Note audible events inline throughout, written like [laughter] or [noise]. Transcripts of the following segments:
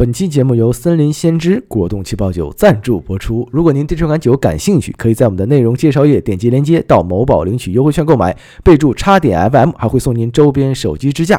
本期节目由森林先知果冻气泡酒赞助播出。如果您对这款酒感兴趣，可以在我们的内容介绍页点击链接到某宝领取优惠券购买，备注“叉点 FM”，还会送您周边手机支架。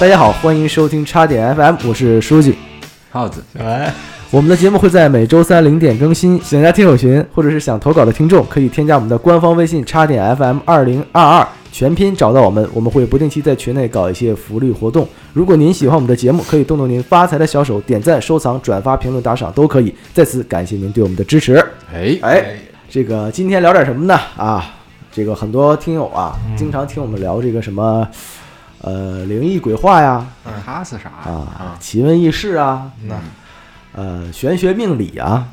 大家好，欢迎收听叉点 FM，我是书记耗子。哎，我们的节目会在每周三零点更新，想加听友群或者是想投稿的听众，可以添加我们的官方微信叉点 FM 二零二二，全拼找到我们，我们会不定期在群内搞一些福利活动。如果您喜欢我们的节目，可以动动您发财的小手，点赞、收藏、转发、评论、打赏都可以。在此感谢您对我们的支持。哎哎，这个今天聊点什么呢？啊，这个很多听友啊，经常听我们聊这个什么，呃，灵异鬼话呀，哈是啥？啊，奇闻异事啊，那呃，玄学命理啊，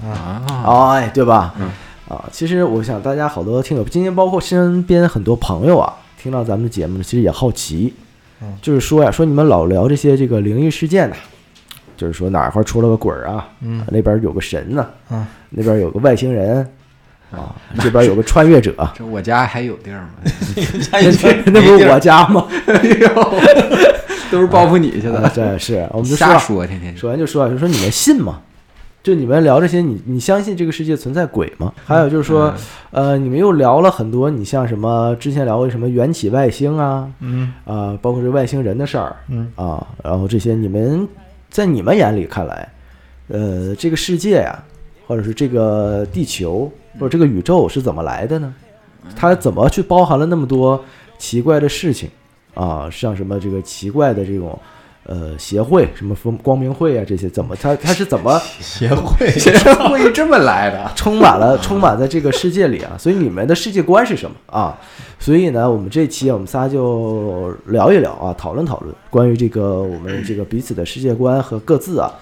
啊？哎，对吧？嗯。啊，其实我想大家好多听友，今天包括身边很多朋友啊，听到咱们的节目，其实也好奇，嗯。就是说呀，说你们老聊这些这个灵异事件呢、就是说哪块儿出了个鬼儿啊，嗯。那边有个神呢、嗯。那边有个外星人啊，[laughs] 这边有个穿越者，[laughs] 这我家还有地儿吗？[laughs] 那那不是我家吗？哎呦，都是报复你去啊的，对，是我们就说说，天天首先就说啊，就说你们信吗？就你们聊这些，你你相信这个世界存在鬼吗？还有就是说，呃，你们又聊了很多，你像什么之前聊过什么缘起外星啊，嗯啊、包括这外星人的事儿嗯啊，然后这些你们在你们眼里看来，呃，这个世界呀、或者是这个地球或者这个宇宙是怎么来的呢？它怎么去包含了那么多奇怪的事情啊？像什么这个奇怪的这种呃协会，什么风光明会啊这些，怎么它它是怎么协会协会 [laughs] 这么来的？充满了充满在这个世界里啊？所以你们的世界观是什么啊？所以呢，我们这期我们仨就聊一聊啊，讨论讨论关于这个我们这个彼此的世界观和各自啊，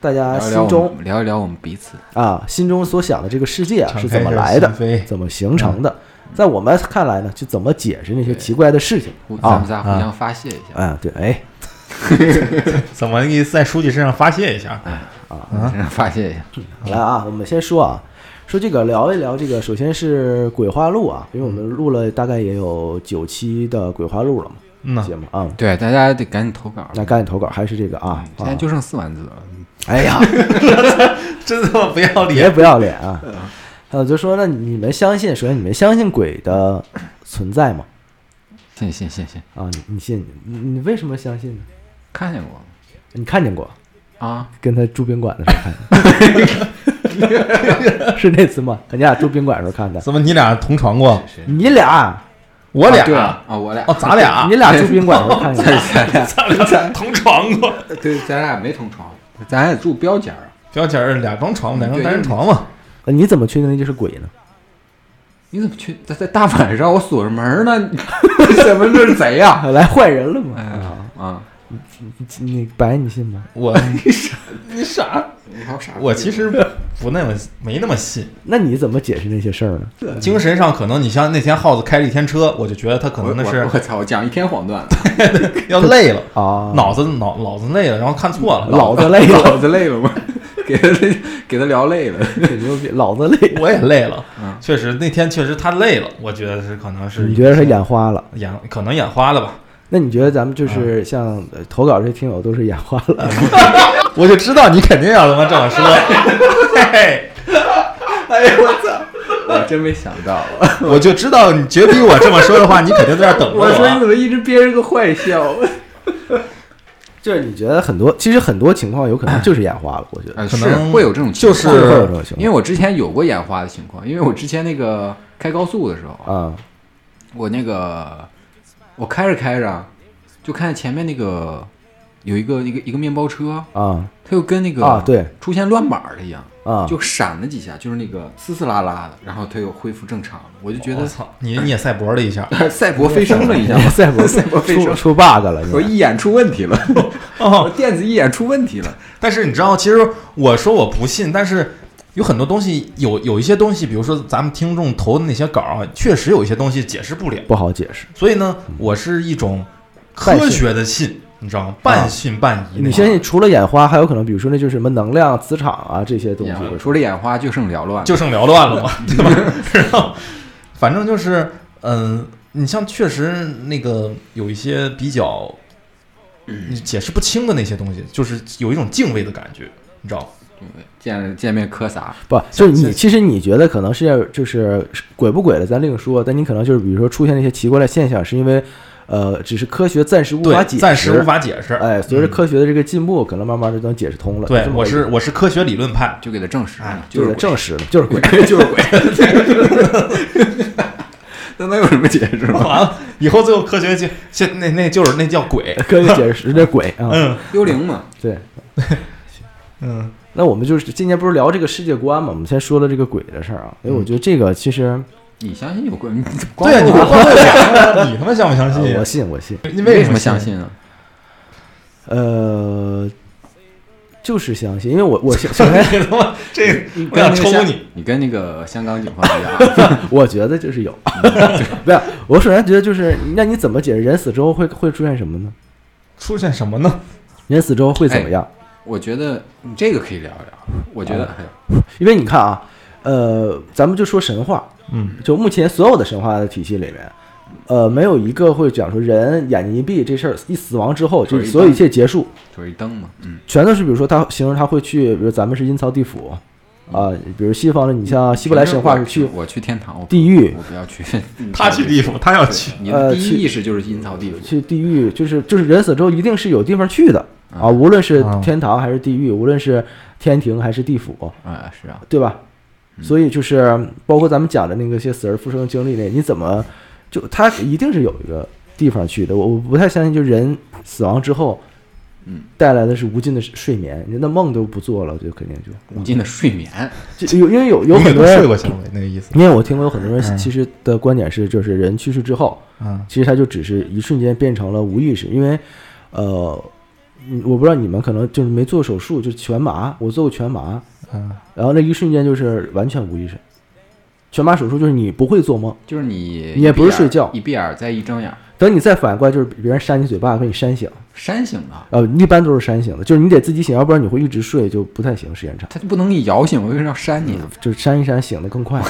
大家聊一聊我心中聊一聊我们彼此。啊心中所想的这个世界啊是怎么来的怎么形成的，在我们看来呢，就怎么解释那些奇怪的事情互咱啊们仨互相发泄一下，啊，对，哎 [laughs] 怎么给在书记身上发泄一下？互相发泄一下。来啊，我们先说啊，说这个聊一聊这个，首先是《鬼话录》啊，因为我们录了大概也有九期的《鬼话录》了嘛，嗯，节目啊，对，大家得赶紧投稿。那赶紧投稿，还是这个啊，啊现在就剩四万字了。哎呀，[laughs] 真他妈不要脸别脸！不要脸啊！还有，就说那你们相信，首先你们相信鬼的存在吗？信信信信，啊，你你信？你你为什么相信呢？看见过你看见过？啊？跟他住宾馆的时候看见，[laughs] 是那次吗？你俩住宾馆的时候看的？怎么你俩同床过？你俩，我俩啊对啊，啊，我俩哦，咱俩你俩住宾馆的时候看见？咱 [laughs] 俩咱俩同床过。对，咱俩没同床，咱也住标间儿。标间儿俩张床，两张单人床嘛。呃你怎么确定那就是鬼呢？你怎么去在在大晚上我锁着门呢？你 [laughs] 怎么这是贼呀？[laughs] 来坏人了吗？哎呀啊！你你白你信吗？我 [laughs] [laughs] 你傻？你好傻我其实不那么没那么信。[laughs] 那你怎么解释那些事儿呢？精神上可能你像那天耗子开了一天车，我就觉得他可能那是我我操！我讲一天黄段子，要累了，啊，脑子脑脑子累了，然后看错了。脑子累了，老子累了吗？给他给他聊累了。挺牛逼，老子累。我也累了嗯，确实那天确实他累了，我觉得是可能是你觉得他眼花了？眼可能眼花了吧？那你觉得咱们就是像呃投稿这些听友都是眼花了？[laughs] 我就知道你肯定要他妈这么说，嘿嘿，哎呦我操！[laughs] 我真没想到，[laughs] 我就知道你绝逼我这么说的话，你肯定在这儿等着我我说你。怎么一直憋着个坏笑？就是你觉得很多，其实很多情况有可能就是眼花了，我觉得呃，是可能会有这种情况，就是会有这种情况因为我之前有过眼花的情况，因为我之前那个开高速的时候，啊我那个我开着开着，就看见前面那个有一个一个一个面包车，啊它又跟那个啊，对出现乱码了一样，啊，就闪了几下，就是那个嘶嘶啦啦的，然后它又恢复正常了。我就觉得操，你你也赛博了一下，[laughs] 赛博飞升了一下，赛博 [laughs] 赛博飞升，出出 bug 了，我你一眼出问题了，哦，电子一眼出问题了。但是你知道，其实我说我不信，但是有很多东西，有有一些东西，比如说咱们听众投的那些稿儿，确实有一些东西解释不了。不好解释。所以呢，我是一种科学的信，你知道吗？半信半疑。你相信除了眼花，还有可能，比如说那就是什么能量、磁场啊这些东西。除了眼花，就剩缭乱，就剩缭乱了嘛，[laughs] 对吧？然后，反正就是，嗯，你像确实那个有一些比较你解释不清的那些东西，就是有一种敬畏的感觉，你知道吗？见见面磕仨，不，就是你其实你觉得可能是就是鬼不鬼的，咱另说。但你可能就是比如说出现那些奇怪的现象，是因为呃，只是科学暂时无法，解释，暂时无法解释。哎，随着嗯科学的这个进步，可能慢慢就能解释通了。对我是我是科学理论派，就给他证实哎了，就是是证实了，就是鬼。[laughs] 就是鬼，[laughs] 那能有什么解释吗？[laughs] 完了以后最后科学就现那那就是那叫鬼，科学解释这鬼啊，嗯幽灵嘛，对。嗯那我们就是今年不是聊这个世界观嘛？我们先说了这个鬼的事儿啊，因为我觉得这个其实你相信有鬼？你对啊，你光不光讲，你他妈相不相啊信？我信，我信。你为什什么相？信呢？呃，就是相信，因为我我首先 [laughs] 你他妈这我想跟那个香抽你！你跟那个香港警方一样，[laughs] 我觉得就是有，[laughs] 不是，我首先觉得就是，那你怎么解释人死之后会会出现什么呢？出现什么呢？人死之后会怎么样？我觉得你这个可以聊一聊。我觉得，哎因为你看啊，呃，咱们就说神话，嗯，就目前所有的神话的体系里面，呃，没有一个会讲说人眼睛一闭这事儿一死亡之后，就就是所有一切结束，就是一灯嘛，嗯，全都是比如说他形容他会去，比如咱们是阴曹地府啊，比如西方的，你像希伯来神话是去我去天堂，我地狱。我不要去。[laughs] 他去地府，他要去。你的第呃去一意识就是阴曹地府，去地狱，就是就是人死之后一定是有地方去的啊，无论是啊。天堂还是地狱，无论是天庭还是地府，啊，是啊，对吧？所以就是包括咱们讲的那个些死而复生的经历那，你怎么就他一定是有一个地方去的。我我不太相信，就人死亡之后，嗯，带来的是无尽的睡眠，你那梦都不做了，就肯定就。无尽的睡眠，就有因为有有很多人，都睡过行为那个意思。因为我听过有很多人嗯。其实的观点是，就是人去世之后，嗯。其实他就只是一瞬间变成了无意识，因为呃，嗯我不知道你们可能就是没做手术，就全麻，我做过全麻，嗯然后那一瞬间就是完全无意识。全麻手术就是你不会做梦，就是你你也不是睡觉一闭眼再一睁眼，等你再反应过来，就是别人扇你嘴巴把你扇醒。扇醒的，呃，一般都是扇醒的，就是你得自己醒，要不然你会一直睡，就不太行，时间长。他就不能给你摇醒，我为什么要扇你呢？就是扇一扇醒的更快。[laughs]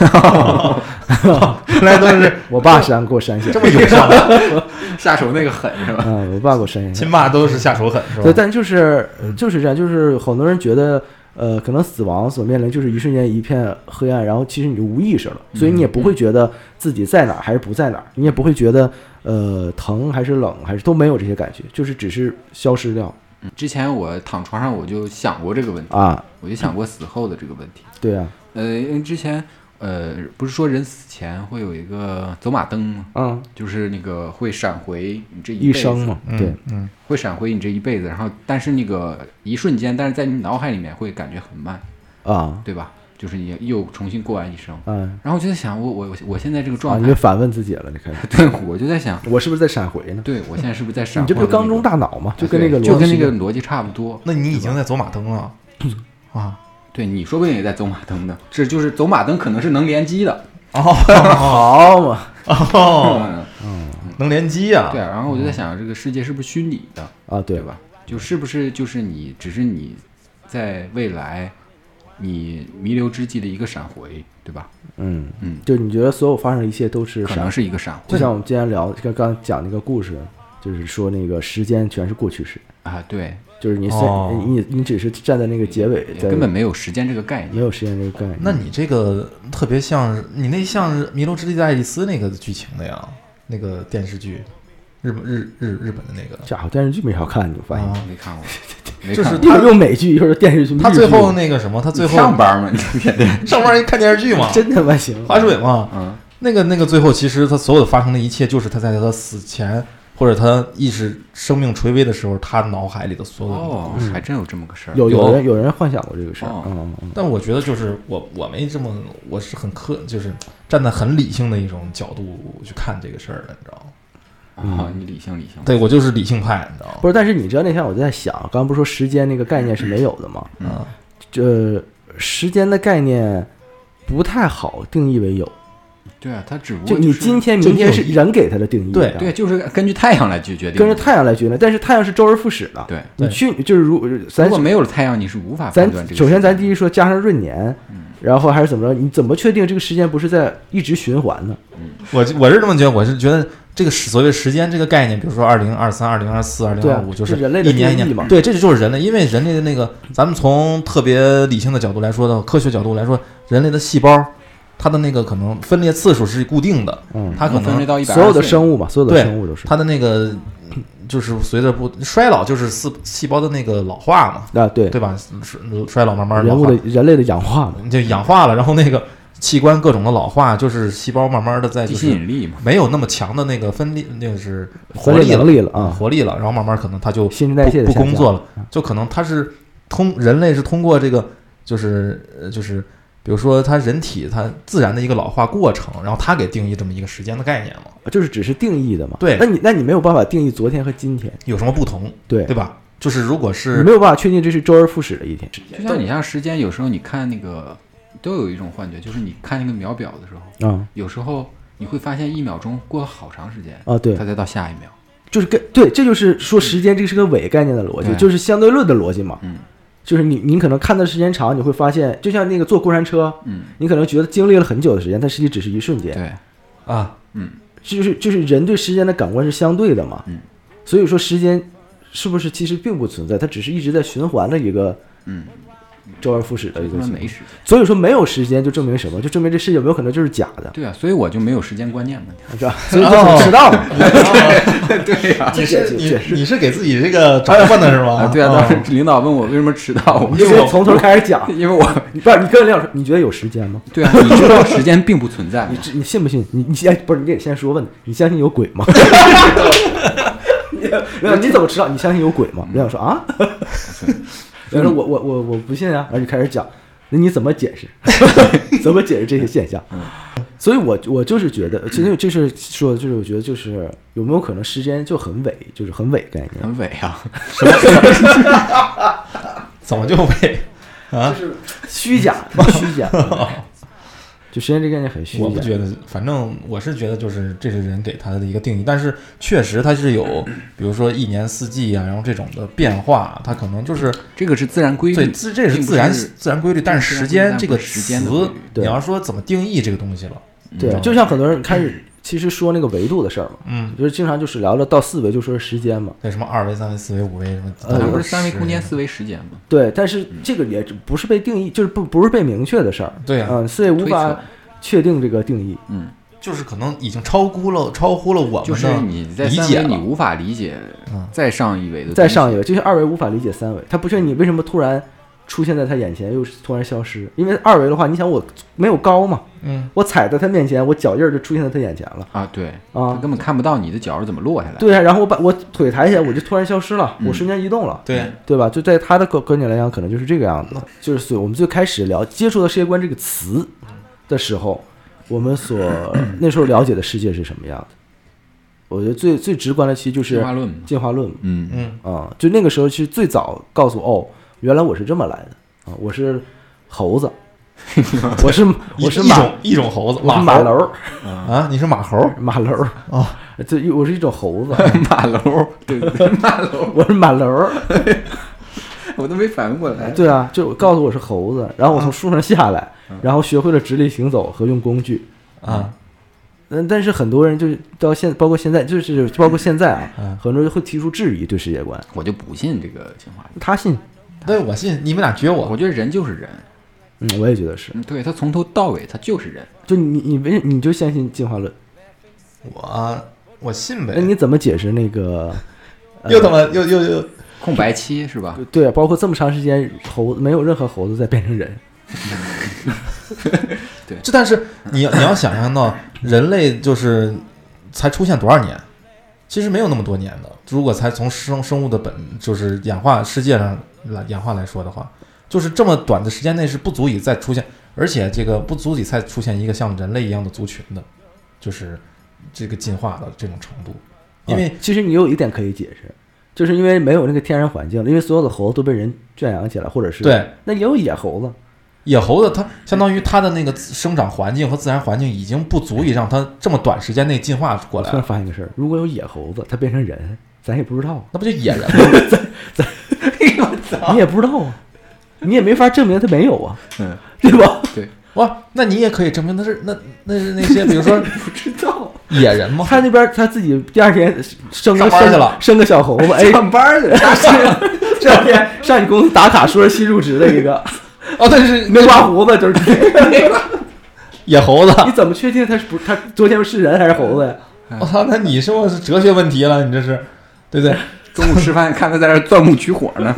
原来都是 [laughs] 我爸扇给我扇醒这，么有效，[laughs] 下手那个狠是吧？嗯，我爸给我扇醒。亲爸都是下手狠，是对，吧？但就是呃就是这样，就是很多人觉得，呃，可能死亡所面临就是一瞬间一片黑暗，然后其实你就无意识了，所以你也不会觉得自己在哪儿还是不在哪儿，你也不会觉得呃疼还是冷还是都没有这些感觉，就是只是消失掉。嗯之前我躺床上我就想过这个问题，啊，我就想过死后的这个问题。对啊，呃，因为之前呃不是说人死前会有一个走马灯吗？嗯，就是那个会闪回你这一辈子，生嘛，对，嗯，会闪回你这一辈子，然后但是那个一瞬间，但是在你脑海里面会感觉很慢，啊，对吧？就是你又重新过完一生。嗯，然后我就在想，我我我现在这个啊，状态你就，反问自己了，你开始，[laughs] 对，我就在想，我是不是在闪回呢？对我现在是不是在闪？你这不是缸中大脑吗？就跟那个就跟那逻辑个逻辑差不多。那你已经在走马灯了啊？对你说不定也在走马灯呢，这就是走马灯可能是能联机的。哦好嘛，哦，嗯，能联机啊？对啊。然后我就在想，这个世界是不是虚拟的，啊，对对？吧？就是不是就是你，只是你在未来你弥留之际的一个闪回，对吧？嗯，嗯，就你觉得所有发生的一切都是闪可能是一个闪回就像我们今天聊，刚刚讲那个故事，就是说那个时间全是过去式，啊，对，就是你你你只是站在那个结尾，根本没有时间这个概念。没有时间这个概念。那你这个特别像你那像《弥留之际的爱丽丝》那个剧情的呀，那个电视剧，日本日日日本的那个。家伙电视剧没少看，你就发现，啊没看过，[laughs] 没就是看过一会儿用美剧，又是电视剧，他最后那个什么，他最后 [laughs] 上班嘛？你天天，上班一看电视剧嘛，真他妈行，划水嘛。嗯，那个那个最后，其实他所有的发生的一切，就是他在他死前或者他意识生命垂危的时候，他脑海里的所有的哦东西。，还真有这么个事儿。有有有人有人幻想过这个事儿，哦嗯嗯嗯，但我觉得就是我我没这么，我是很科，就是站在很理性的一种角度去看这个事儿的，你知道吗？啊，你理性理性。对我就是理性派，你知道吗？不是，但是你知道那天我就在想，刚刚不是说时间那个概念是没有的吗？嗯啊，这时间的概念不太好定义为有，对啊，它只不就过就你今天、明天是人给它的定义，对对，就是根据太阳来决决定的，跟着太阳来决定，但是太阳是周而复始的。对。你去就是如咱如果没有了太阳，你是无法咱判断这个。首先咱第一说加上闰年，然后还是怎么着？你怎么确定这个时间不是在一直循环呢？我我是这么觉得，我是觉得这个时所谓时间这个概念，比如说二零二三、二零二四、二零二五，就是是人类的一年一定义嘛年，对，这就是人类，因为人类的那个，咱们从特别理性的角度来说的，科学角度来说，人类的细胞，它的那个可能分裂次数是固定的，嗯，它可能分裂到一百，所有的生物嘛，所有的生物都是它的那个就是随着不衰老，就是细细胞的那个老化嘛，啊，对，对吧？衰衰老慢慢老化人物的，人类的氧化嘛，就氧化了，然后那个器官各种的老化，就是细胞慢慢的在地就是引力嘛，没有那么强的那个分裂，那个是活力了力了啊，活力了，然后慢慢可能它就新陈代谢的不不工作了，就可能它是通人类是通过这个就是呃就是比如说它人体它自然的一个老化过程，然后它给定义这么一个时间的概念嘛，就是只是定义的嘛。对。那你那你没有办法定义昨天和今天，有什么不同，对对吧？就是如果你是没有办法确定这是周而复始的一天。就像你像时间，有时候你看那个都有一种幻觉，就是你看那个秒表的时候，啊。有时候你会发现一秒钟过了好长时间，啊，对。它，才到下一秒。就是跟对，这就是说时间这是个伪概念的逻辑，对就是相对论的逻辑嘛。嗯。就是你你可能看的时间长，你会发现，就像那个坐过山车，嗯，你可能觉得经历了很久的时间，但实际只是一瞬间。对，啊，嗯，就是就是人对时间的感官是相对的嘛。嗯，所以说时间是不是其实并不存在，它只是一直在循环的一个嗯，周而复始的一个情况。他妈没时间。所以说没有时间就证明什么？就证明这世界有没有可能就是假的，对啊，所以我就没有时间观念嘛。[laughs] 是吧？所以就很迟到了。[laughs] 对呀、你是你解释解释你是给自己这个找换的是吗？啊，对啊，哦当时领导问我为什么迟到，我你直接从头开始讲。[laughs] 因为我你不是你跟领导说，你觉得有时间吗？对啊，你知道时间并不存在你？你信不信？你你先不是你得先说问你相信有鬼吗？领导你怎么知道？你相信有鬼吗？领导说啊，领导说我我我我不信啊，然后就开始讲，那你怎么解释？[laughs] 怎么解释这些现象？所以我我就是觉得，其实这是说，就是我觉得就是有没有可能时间就很伪，就是很伪概念，很伪啊 [laughs] [laughs] 怎么就伪啊？就是虚假，虚假。就时间这个概念很虚假。我不觉得，反正我是觉得就是这是人给他的一个定义，但是确实它是有，比如说一年四季啊，然后这种的变化，它可能就是这个是自然规律。对自这是自然是自然规律，但是时间这个时间词你要说怎么定义这个东西了，对，嗯就像很多人开始其实说那个维度的事儿嘛，嗯，就是经常就是聊聊到四维就说是时间嘛，对什么二维、三维、四维、五维什么，呃它不是三维空间、四维时间嘛？对，但是这个也不是被定义，就是不不是被明确的事儿，对啊，嗯，所以无法，确定这个定义，嗯，就是可能已经超估了超乎了我就是你在理解了。三维你无法理解嗯。再上一维的，再上一维，就像二维无法理解三维，它不确定你为什么突然出现在他眼前又突然消失，因为二维的话，你想我没有高嘛，嗯，我踩在他面前，我脚印儿就出现在他眼前了啊，对，他啊，根本看不到你的脚是怎么落下来的。对啊，然后我把我腿抬起来，我就突然消失了，我嗯瞬间移动了。对，对吧？就在他的观观点来讲，可能就是这个样子。就是所以我们最开始聊接触到世界观这个词的时候，我们所 [clears throat] 那时候了解的世界是什么样的？我觉得最最直观的其实就是进化论嘛，进化论嘛，嗯嗯，啊、就那个时候其实最早告诉哦，原来我是这么来的啊，我是猴子，[laughs] 我是我是马一一种一种猴子，马猴。马楼啊，你是马猴马楼啊，这我是一种猴子，[laughs] 马楼，对对对，[laughs] 马楼，我是马楼。我都没反应过来。对啊，就告诉我是猴子，然后我从树上下来，然后学会了直立行走和用工具。啊，嗯，但是很多人就是到现，包括现在，就是包括现在啊，嗯，很多人会提出质疑对世界观。我就不信这个进化，他信，对我信，你们俩撅我我，觉得人就是人，嗯，我也觉得是。嗯，对他从头到尾他就是人。就你你为你就相信进化论？我我信呗那，你怎么解释那个？[laughs] 呃又他妈又又又空白期是吧？对啊，包括这么长时间猴子没有任何猴子在变成人。[laughs] 对这但是你要你要想象到人类就是才出现多少年，其实没有那么多年的。如果才从生生物的本就是演化世界上来演化来说的话，就是这么短的时间内是不足以再出现，而且这个不足以再出现一个像人类一样的族群的，就是这个进化的这种程度。因为啊其实你有一点可以解释，就是因为没有那个天然环境了，因为所有的猴子都被人圈养起来，或者是对，那也有野猴子，野猴子它相当于它的那个生长环境和自然环境已经不足以让它这么短时间内进化过来突然发现个事儿，如果有野猴子，它变成人，咱也不知道，那不就野人吗？[laughs] [laughs] 你也不知道啊，你也没法证明它没有啊，嗯，对吧？[laughs] 哇，那你也可以证明它是那那是那些比如说不知道。野人吗？他那边他自己第二天生个生上班去了生个小猴子，哎，上班去了，这两天上你公司打卡说是新入职的一个，哦，但是没刮胡子，就是野猴子。你怎么确定他是不他昨天是人还是猴子呀？我操，那你说是哲学问题了，你这是对不对？中午吃饭看他在这钻木取火呢，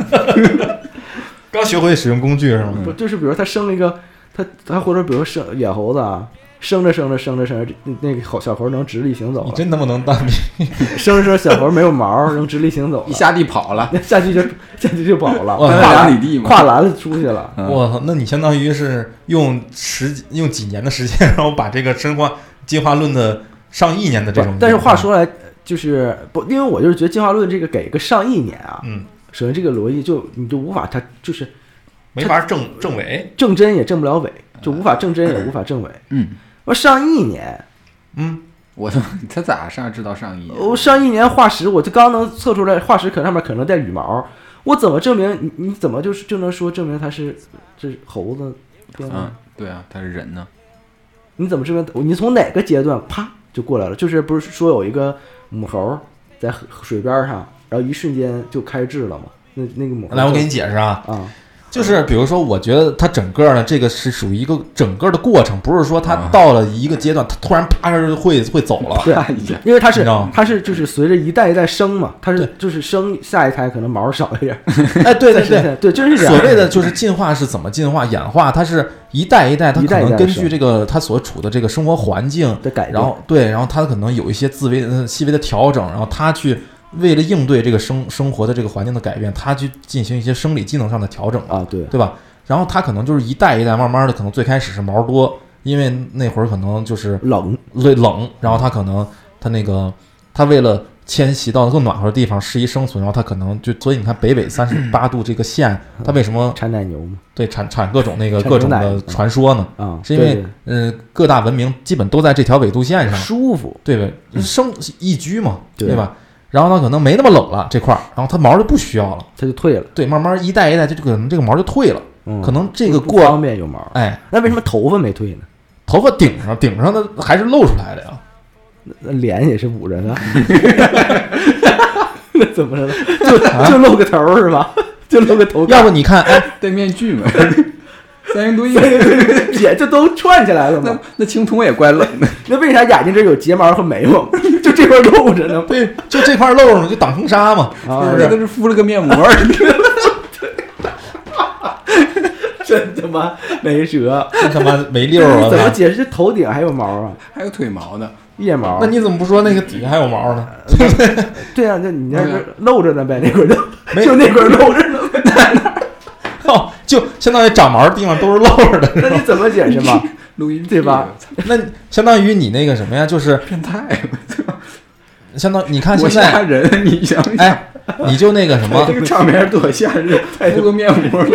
[laughs] 刚学会使用工具是吗？不就是比如他生了一个他他或者比如生野猴子啊，生着生着生着生着，那个猴小猴能直立行走了，你真他妈能当兵？[laughs] 生着生着小猴没有毛 [laughs] 能直立行走了，一下地跑了，那 [laughs] 下去就下去就跑了，哇跨两栏里地嘛。跨栏子出去了。嗯。我操，那你相当于是用十几用几年的时间，然后把这个生化进化论的上亿年的这种，但是话，说来，就是不，因为我就是觉得进化论这个给个上亿年啊，嗯，首先这个逻辑就你就无法它就是没法证证伪，正真也正不了伪，就无法正真也无法正伪。嗯，我上亿年，嗯，我他他咋上知道上亿？我上亿年化石，我就刚能测出来化石可上面可能带羽毛，我怎么证明你你怎么就是就能说证明它是这是猴子变的？嗯，对啊，它是人呢，你怎么证明？你从哪个阶段啪就过来了？就是不是说有一个母猴在水边上，然后一瞬间就开智了吗？那那个母猴来，我给你解释啊，啊，就是比如说，我觉得它整个呢，这个是属于一个整个的过程，不是说它啊。到了一个阶段，它突然啪就会会走了。因为它是它是就是随着一代一代生嘛，它是就是生下一胎可能毛少一点，[laughs] 哎，对对对，对，就是这样。所谓的就是进化是怎么进化、演化，它是一代一代，它可能根据这个它所处的这个生活环境，的改，然后对，然后它可能有一些自微呃细微的调整，然后它去为了应对这个生生活的这个环境的改变，他去进行一些生理机能上的调整，啊，对，对吧？然后他可能就是一代一代，慢慢的，可能最开始是毛多，因为那会儿可能就是冷。对冷，然后他可能他那个他为了迁徙到更暖和的地方适宜生存，然后他可能就所以你看北纬三十八 [clears throat] 度这个线，它为什么产奶牛嘛，对产产各种那个各种的传说呢？啊，是因为对。呃各大文明基本都在这条纬度线上，舒服，对呗，生宜居嘛，对。对吧？然后呢，可能没那么冷了这块儿，然后它毛就不需要了，它就退了，对，慢慢一代一代，就可能这个毛就退了，嗯，可能这个过，方便有毛，哎，那为什么头发没退呢？头发顶上顶上的还是露出来的呀，那脸也是捂着的，[laughs] 那怎么了？就就露个头儿是吧？就露个头，要不你看，哎，戴面具嘛，三星堆，姐，这都串起来了吗。那青铜也怪冷的，[laughs] 那为啥眼睛这儿有睫毛和眉毛，[laughs] 就这块露着呢？对，就这块露着呢，就挡风沙嘛，啊是不是？这都是敷了个面膜，[laughs] 真他妈没辙！这他妈没溜儿啊！怎么解释这头顶还有毛啊？还有腿毛呢，腋毛？那你怎么不说那个底下还有毛呢？对啊，那你那露着呢呗，那块儿就没就那块儿露着就相当于长毛的地方都是露着的，[laughs] 那你怎么解释嘛？[laughs] 录音对吧？那相当于你那个什么呀，就是变态，相当你看现在，吓人，你想想，哎，你就那个什么这，个场面多吓人！敷个面膜，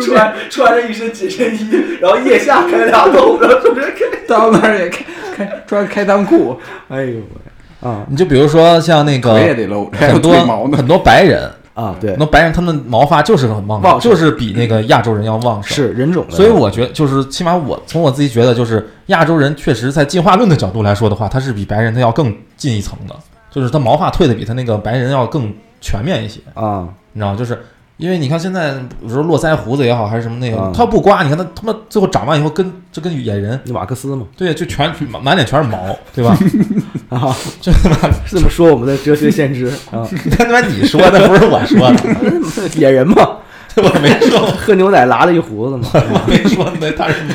穿穿着一身紧身衣，然后腋下开俩洞，然后中间开。到那儿也开开穿开裆裤，哎呦喂！啊你就比如说像那个很多很多白人，啊，对那，白人他们毛发就是很旺盛，就是比那个亚洲人要旺盛。是人种的。所以我觉得，就是起码我从我自己觉得，就是亚洲人确实在进化论的角度来说的话，他是比白人他要更进一层的，就是他毛发退的比他那个白人要更全面一些，啊，你知道吗？就是因为你看现在，比如说络腮胡子也好，还是什么那个，啊。他不刮，你看他他妈最后长完以后跟就跟野人，那马克思嘛，对，就全满满脸全是毛，对吧？[laughs] 啊，这他妈，是这么说我们的哲学先知 [laughs] 啊，他妈你说的不是我说的，[laughs] 野人嘛，我没说，喝牛奶拉了一胡子嘛，我没说那他是你。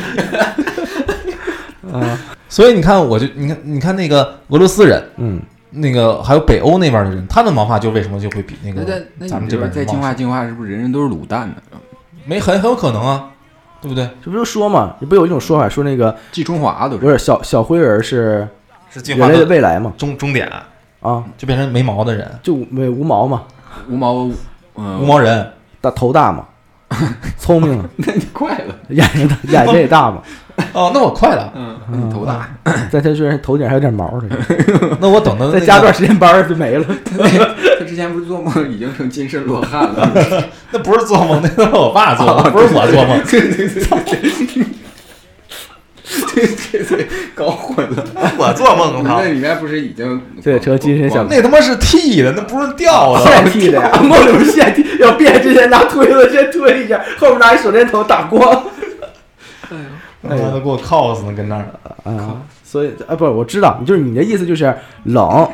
啊，所以你看，我就你看，你看那个俄罗斯人，嗯，那个还有北欧那边的人，他的毛发就为什么就会比那那个咱们这边再进化进化，是不是人人都是卤蛋呢？没很很有可能啊，对不对？这不就说嘛，你不有一种说法说那个季中华都是，不是小小灰人是是进人类的未来嘛？终终点，啊，就变成没毛的人，就没无毛嘛，无毛，嗯，无毛人。大头大嘛，[laughs] 聪明啊，[laughs] 那你快了，眼睛大，眼睛也大嘛。[laughs] 哦，那我快了，嗯，你头大，在他虽然头顶还有点毛呢，[laughs] 那我等到再加段时间班就没了。[laughs] 他之前不是做梦已经成金身罗汉了，[laughs] 那不是做梦，那都是我爸做的，不是我做梦。对对对对对对对，搞混了。我做梦那里面不是已经对成金身小那他妈是剃的，那不是掉的。现剃的呀，梦里是现剃，要变之前拿推子先推一下，后面拿一手电筒打光。他妈的给我 cos 呢，跟那儿。啊，所以啊，不是，我知道，就是你的意思就是冷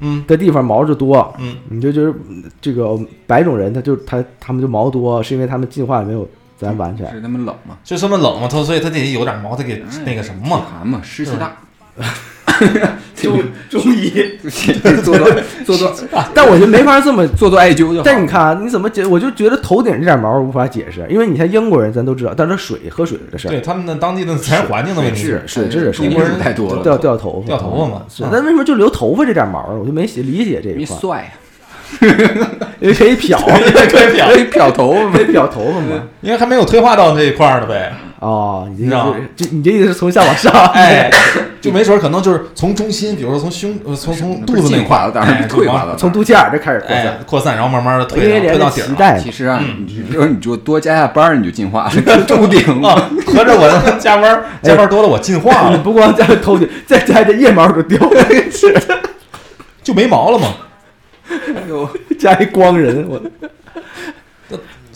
嗯的地方毛就多，嗯，你就就是嗯这个白种人，他就他他们就毛多，是因为他们进化没有咱完全。是他们冷嘛，就这么冷嘛，他所以他得有点毛，他给那个什么嘛。寒嘛，湿气大，[laughs] 中中医，做做做做但我就没法这么。做做艾灸。但你看啊，你怎么解？我就觉得头顶这点毛无法解释，因为你像英国人咱都知道，但是水喝水的事儿，对他们的当地的自然环境的问题是，水质的事儿中国人太多了，掉掉头发，掉头发嘛是，但为什么就留头发这点毛儿？我就没理解这一块儿，没帅呀，因为可以漂，[laughs] 可以漂可以漂头发嘛可以漂头发嘛。因为还没有退化到这一块儿呢呗。哦，你你知道这就你这意思是从下往上？哎，[laughs] 就没准儿可能就是从中心，比如说从胸，呃从从肚子那块儿，当然哎是退化了。从肚脐眼儿这开始扩哎散，扩散，然后慢慢的因退，为连着然后退到底儿了。脐带其实啊，你就你就多加下班儿，你就进化了，[laughs] 注定。啊，合着我加班儿加班儿多了，我进化了，[laughs] 你不光加头顶，再加这腋毛都掉了，是就没毛了嘛。加一光人，我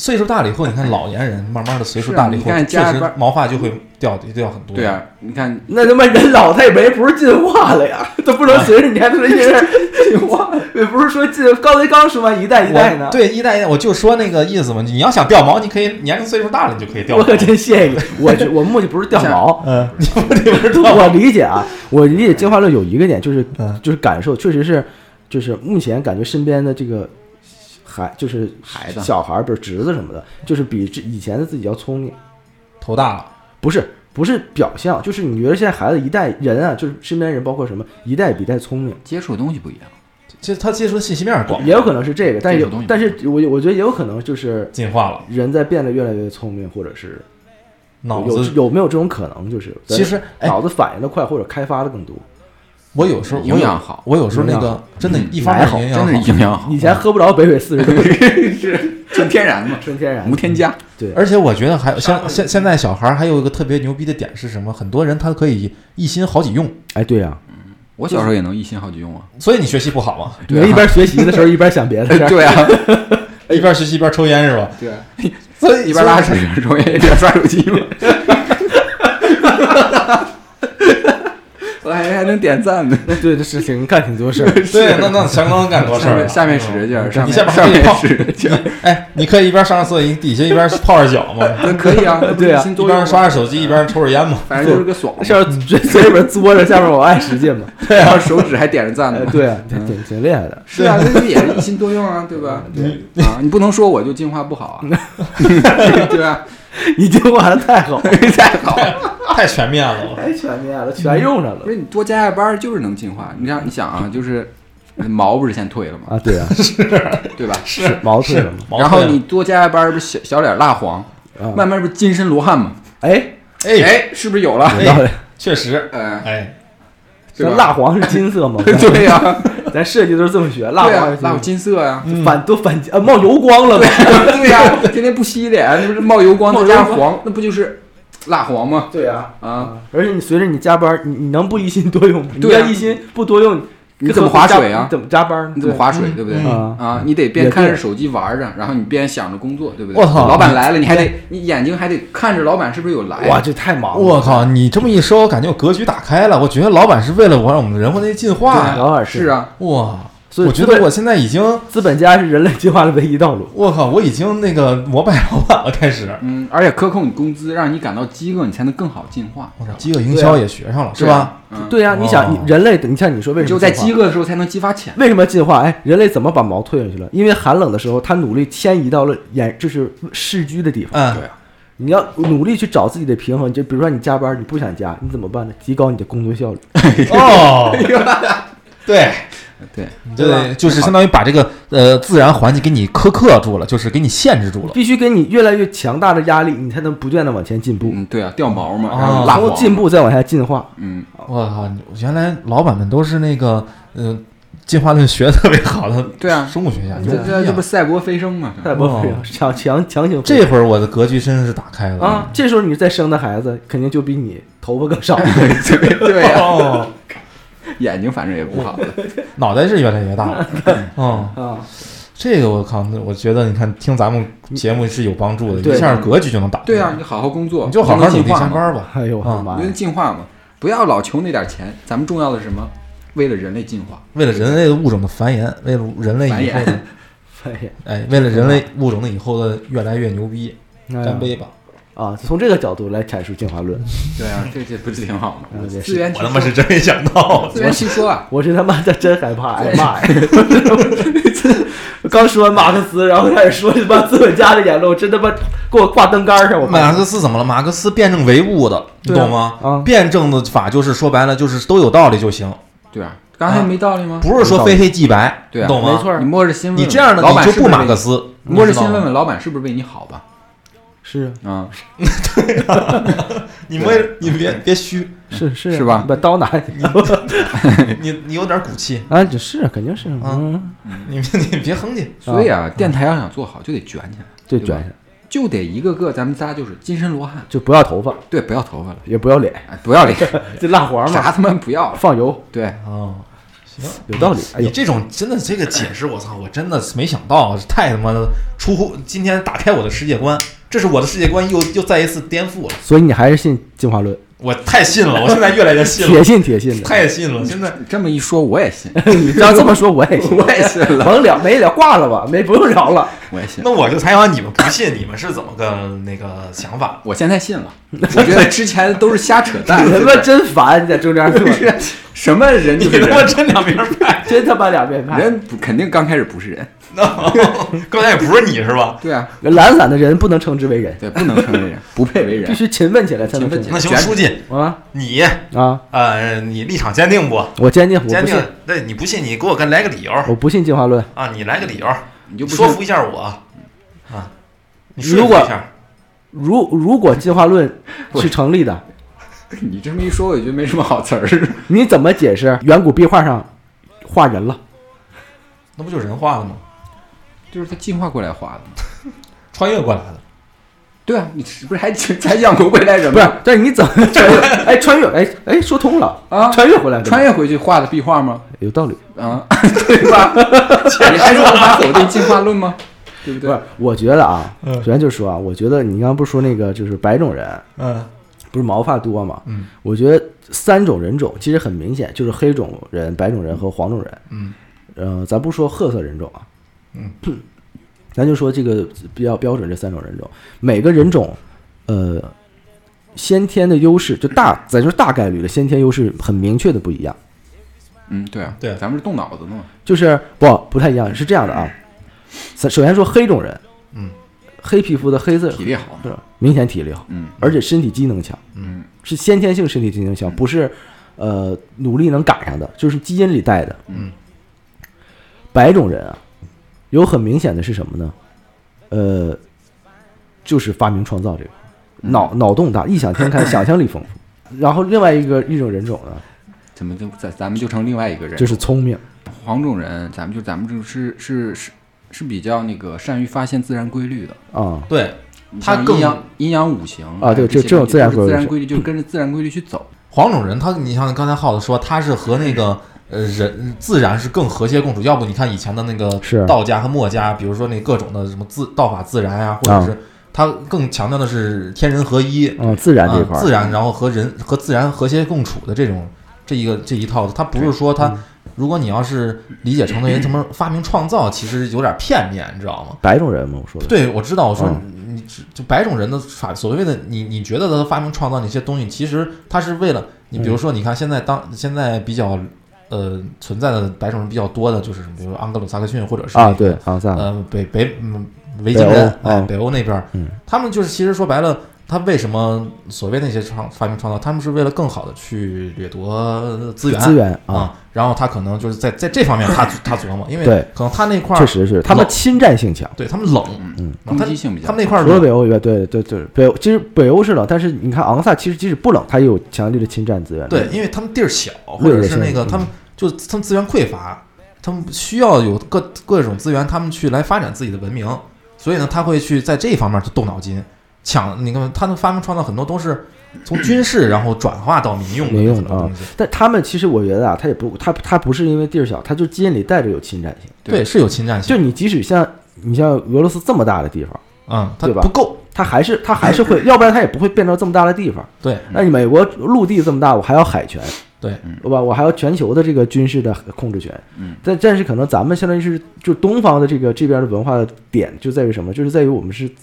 岁数大了以后，你看老年人慢慢的岁数大了以后，你看确实毛发就会掉掉很多。对，啊，你看那他妈人老他也没不是进化了呀，他不能随着年龄的人进化，[laughs] 也不是说进刚才刚说完一代一代呢。对一代一代，我就说那个意思嘛。你要想掉毛，你可以年龄岁数大了，你就可以掉毛。我可真谢谢你，[laughs] 我我目的不是掉毛，嗯，你不你不是掉毛 [laughs] 我理解啊，我理解进化论有一个点就是嗯就是感受，确实是就是目前感觉身边的这个孩就是孩子小孩儿，比如侄子什么的，就是比之以前的自己要聪明，头大了，不是不是表象，就是你觉得现在孩子一代人啊，就是身边人包括什么一代比一代聪明，接触的东西不一样，其实他接触的信息面广，也有可能是这个，但是有东但是我我觉得也有可能就是进化了，人在变得越来越聪明，或者是脑子。有没有这种可能？就是其实，哎，脑子反应的快，或者开发的更多。我有时候营养好我有时候那个真的，嗯一方面奶好营养好真的是，营养好，以前喝不着北纬四十度，[laughs] 纯天然嘛，纯天然无添加。对，而且我觉得还有像现现在小孩还有一个特别牛逼的点是什么？很多人他可以一心好几用，哎，对呀、我小时候也能一心好几用啊。所以你学习不好嘛？你们一边学习的时候一边想别的事儿，[laughs] 对啊，[laughs] 一边学习一边抽烟是吧？对，所以一边拉屎一边抽烟一边刷手机嘛。还 [laughs] 还能点赞呢。对，这事情干挺多事儿。[laughs] 对，那那相当干多事儿。下面使着劲儿，上面上面使着劲儿，[laughs] 哎，你可以一边上厕所，底下一边泡着脚嘛，那可以啊，对啊一边刷着手机，一边抽着烟嘛。反正就是个爽嘛。上面嘴嘴里边嘬着，下面往外使劲嘛。然后手指还点着赞呢哎，。对啊，挺挺挺厉害的。是啊，那也是一心多用啊，对吧？啊，你不能说我就进化不好啊，对吧？[laughs] 你进化的太好，太好了，[laughs] [laughs] 太全面了。太全面了，全用上了不是你多加下班儿就是能进化。你想，你想啊，就是毛不是先退了吗？啊！对啊，是对吧？是毛退了然后你多加下班儿，不是小小脸蜡黄，啊，慢慢不是金身罗汉吗？哎，哎，哎，是不是有了？确实，哎，哎，这蜡黄是金色吗？对呀，咱设计都是这么学，蜡黄，是蜡金色呀，反都反呃冒油光了呗。对呀，天天不洗脸，那不是冒油光冒再加黄，那不就是蜡黄吗？对呀，啊，而且你随着你加班，你你能不一心多用吗？你对啊要一心不多用，你怎么划水啊你怎么加班呢？你怎么划水，对不对？啊？啊，你得边看着手机玩着，然后你边想着工作，对不对？我操老板来了，你还得你眼睛还得看着老板是不是有来。哇，这太忙了！我靠！你这么一说，我感觉我格局打开了。我觉得老板是为了我让我们人类的进化呀。老板是啊，哇！所以我觉得我现在已经，资本家是人类进化的唯一道路。我靠，我已经那个膜拜老板了，开始。嗯，而且克扣你工资，让你感到饥饿，你才能更好进化，我操，饥饿营销也学上了，是对啊吧？？嗯，对呀、你想，人类，你像你说为什么只有在饥饿的时候才能激发潜力。为什么进化？哎，人类怎么把毛退下去了？因为寒冷的时候，他努力迁移到了眼，就是市居的地方。嗯对，啊，你要努力去找自己的平衡。就比如说你加班，你不想加，你怎么办呢？提高你的工作效率。[laughs] 哦，[laughs] 对，对，对，就是相当于把这个呃自然环境给你苛刻住了，就是给你限制住了。必须给你越来越强大的压力，你才能不断的往前进步，嗯，对啊，掉毛嘛，哦。然后蜡从黄进步再往下进化。嗯，我靠，原来老板们都是那个呃进化论学的特别好的对啊，生物学家，这这这啊不是赛博飞升吗？赛博哦飞升强强强行这会儿我的格局真是打开了啊，这时候你再生的孩子，肯定就比你头发更少。[laughs] 对对呀，哦，[laughs] 眼睛反正也不好了。[laughs] 脑袋是越来越大了。[laughs] 嗯，啊，这个我靠，那我觉得你看听咱们节目是有帮助的，对一下格局就能打开。对啊，你好好工作，你就好好努力进化嘛，上班吧。哎呦我的啊妈呀因为！进化嘛，不要老求那点钱，咱们重要的是什么？为了人类进化，为了人类的物种的繁衍，为了人类以后的 [laughs] 繁衍哎，为了人类物种的以后的越来越牛逼，干杯吧！啊！从这个角度来阐述进化论，对啊，这这不是挺好吗嗯？也是自圆我他妈是真没想到，自圆其说啊，我是他妈的真害怕 [laughs] 挨骂呀！[laughs] 刚说完马克思，然后开始说他妈资本家的言论，我真他妈给我挂灯杆上！我马克思怎么了？马克思辩证唯物的，你懂吗？啊辩证的法就是说白了就是都有道理就行，对啊，刚才没道理吗？不是说非黑即白，对啊你懂吗？没错你摸着心问问，你这样的老你就不板是是为马克思，摸着心问问老板是不是为你好吧？是。啊，[laughs] 对。啊你摸你别别虚，是是。是吧？把刀拿下。你你有点骨气，啊！这是肯定是，嗯，你 [laughs] 你别哼唧。所以啊，电台要想做好，就得卷起来，对卷下，就得一个个咱们仨就是金身罗汉，就不要头发，对，不要头发了，也不要脸，哎，不要脸，[laughs] 这蜡黄嘛，啥他妈不要，放油，对，哦，行，有道理。哎，你这种真的这个解释，我操，我真的没想到，太他妈的出乎今天打开我的世界观，这是我的世界观又又再一次颠覆了，所以你还是信进化论，我太信了，[laughs] 我现在越来越信了铁了，信铁信的。太信了，现在这么一说我也信，你要这么说，我也信，[laughs] 我也信了，甭聊，没聊，挂了吧，没不用聊了。我也信。那我就采访你们不信，你们是怎么个那个想法？我现在信了，[laughs] 我觉得之前都是瞎扯淡。你他妈真烦，你在中间坐，什么人你就是人，他妈真两边派，真他妈两面派。人肯定刚开始不是人。[laughs] 刚才也不是你是吧？对啊，懒散的人不能称之为人，对，不能称为人，[laughs] 不配为人必。须勤奋起来才能那行，书记，啊你啊！呃，你立场坚定不？我坚定，我坚定不信，，对你不信，你给我跟来个理由我不信进化论。啊！你来个理由，你就不信说服一下我啊！你说如果服一下，如如果进化论 [laughs] 是成立的，你这么一说，我就觉得没什么好词儿。你怎么解释远古壁画上画人了？那不就人画的吗？就是他进化过来画的嘛。[laughs] 穿越过来的，对啊，你是不是还还讲过未来人不是吗？，但是你怎么 [laughs] 穿越？哎，穿越，哎哎，说通了啊穿越回来，穿越回去画的壁画吗？有道理。啊，[laughs] 对吧？你还是无法否定进化论吗？对不对不是？，我觉得啊，嗯首先就是说啊，我觉得你刚刚不是说那个就是白种人嗯不是毛发多嘛？嗯我觉得三种人种其实很明显，就是黑种人、白种人和黄种人。嗯呃，咱不说褐色人种啊，嗯，咱就说这个比较标准这三种人种，每个人种，呃，先天的优势就大，咱就是大概率的先天优势很明确的不一样，嗯，对啊，对啊咱们是动脑子的嘛。就是不不太一样，是这样的啊。首首先说黑种人，嗯，黑皮肤的黑色体力好，是明显体力好，嗯而且身体机能强，嗯是先天性身体机能强，不是呃努力能赶上的，就是基因里带的。嗯，白种人啊，有很明显的是什么呢？呃，就是发明创造这个，嗯脑脑洞大，异想天开，[laughs] 想象力丰富。然后另外一个一种人种呢，怎么就咱咱们就成另外一个人？就是聪明，黄种人，咱们就咱们就是是是是比较那个善于发现自然规律的。啊，对，他更阴阳阴阳五行啊对这这这种自然规律自然规律就是跟着自然规律去走。黄种人他，你像刚才耗子说，他是和那个呃人自然是更和谐共处。要不你看以前的那个道家和墨家，比如说那各种的什么自道法自然呀、或者是他更强调的是天人合一，嗯，自然这块自然，然后和人和自然和谐共处的这种这一个这一套，它不是说它，如果你要是理解成为什么发明创造，其实有点片面，你知道吗？白种人嘛，我说的，对，我知道，我说嗯。你只就白种人的法所谓的你你觉得他发明创造那些东西，其实他是为了你，比如说你看现在当现在比较呃存在的白种人比较多的就是什么，比如说安格鲁萨克逊或者是啊，对，昂萨，呃北北嗯维京人啊北欧那边嗯，他们就是其实说白了，他为什么所谓那些创发明创造，他们是为了更好的去掠夺资源资源啊，啊，然后他可能就是在 [laughs] 在这方面他 [laughs] 他琢磨，因为对。可能他那块儿确实是他们侵占性强。对他们冷，嗯，他攻击性比较他们那块儿除了北欧以外，对对对，北欧其实北欧是冷，但是你看昂萨其实即使不冷，它也有强烈的侵占资源。对，因为他们地儿小，或者是那个他们就他们资源匮乏，他们需要有各各种资源，他们去来发展自己的文明，所以呢，他会去在这一方面去动脑筋，抢。你看，他们发明创造很多都是从军事然后转化到民用的民用的啊。但他们其实我觉得啊，他也不，他他不是因为地儿小，他就基因里带着有侵占性。对，是有侵占性。就你即使像你像俄罗斯这么大的地方，嗯，它对吧不够。他还是他还是会，要不然他也不会变成这么大的地方。对，那你美国陆地这么大，我还要海权，对，对吧？我还要全球的这个军事的控制权。嗯，但但是可能咱们相当于是就东方的这个这边的文化的点就在于什么？就是在于我们是自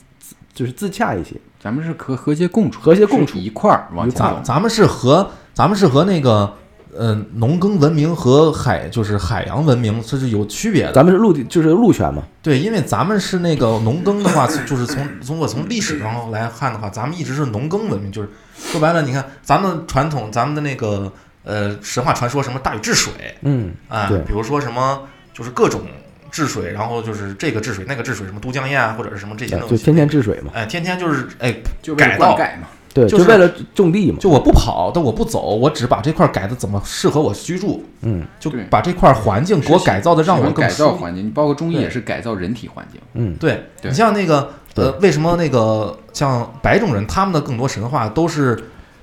就是自洽一些。咱们是和和谐共处，和谐共处一块儿往前走。咱咱们是和咱们是和那个呃农耕文明和海就是海洋文明这是有区别的。咱们是陆地就是陆权嘛，对，因为咱们是那个农耕的话，就是从如果从历史上来看的话，咱们一直是农耕文明，就是说白了，你看咱们传统咱们的那个呃神话传说什么大禹治水嗯，啊、对比如说什么就是各种治水，然后就是这个治水那个治水，什么都江堰啊或者是什么这些东西，就天天治水嘛，哎天天就是哎就改造灌溉嘛，对，就就是为了种地嘛，就我不跑，但我不走，我只把这块改的怎么适合我居住，嗯。就把这块环境给我改造的让我更改造环境，你包括中医也是改造人体环境。嗯，对对。你像那个呃，为什么那个像白种人他们的更多神话都是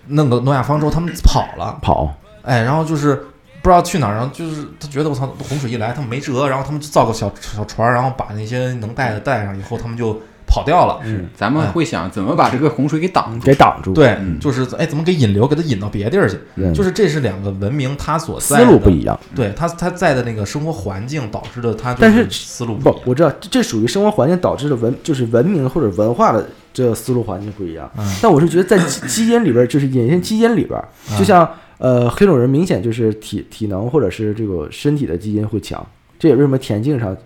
弄个诺亚方舟，他们跑了，跑，哎，然后就是不知道去哪儿，然后就是他觉得我操，洪水一来他们没辙，然后他们就造个小小船，然后把那些能带的带上，以后他们就跑掉了。嗯，咱们会想怎么把这个洪水给挡住。给挡住，对，嗯就是哎，怎么给引流，给它引到别地儿去？嗯，就是这是两个文明它所在思路的不一样。对他他在的那个生活环境导致的他，但是思路不一样，。不我知道这这属于生活环境导致的文，就是文明或者文化的这思路环境不一样。嗯但我是觉得在基基因里边儿，就是隐性基因里边儿，嗯就像呃黑种人明显就是体体能或者是这个身体的基因会强，这也为什么田径上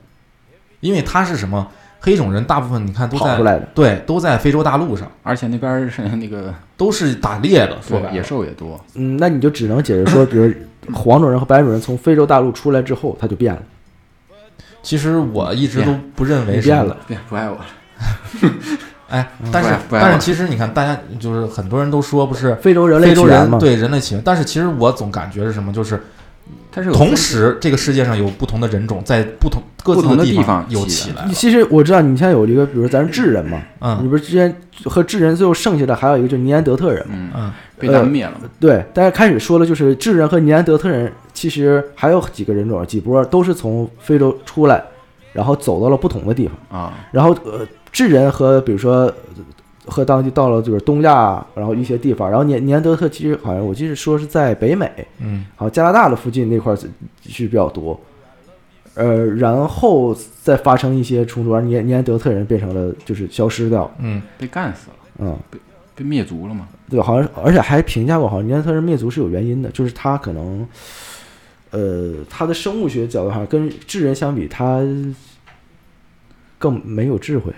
因为他是什么黑种人，大部分你看都在跑出来的。对都在非洲大陆上，而且那边儿是那个都是打猎的，说白野兽也多，嗯，那你就只能解释说，比如黄种人和白种人从非洲大陆出来之后，他就变了。其实我一直都不认为是你变了，变不爱我了。[laughs] 哎，但是但是其实你看，大家就是很多人都说不是非洲人类非洲起源嘛，人对人类起源，但是其实我总感觉是什么，就是它是同时这个世界上有不同的人种在不同各自不同的地地方有起来其实我知道，你像有一个，比如咱是智人嘛，嗯你嗯不是之前和智人最后剩下的还有一个就是尼安德特人嘛？嗯嗯被他们灭了嘛。对，大家开始说了，就是智人和尼安德特人，其实还有几个人种几波都是从非洲出来，然后走到了不同的地方。啊，然后呃，智人和比如说呃和当地到了就是东亚，然后一些地方，然后尼尼安德特其实好像我记得说是在北美，嗯。好像加拿大的附近那块儿是是比较多。呃，然后再发生一些冲突，而尼尼安德特人变成了就是消失掉，嗯。被干死了，嗯，被灭族了嘛。对，好像而且还评价过，好像尼安德特人灭族是有原因的，就是他可能，呃，他的生物学角度上跟智人相比，他更没有智慧，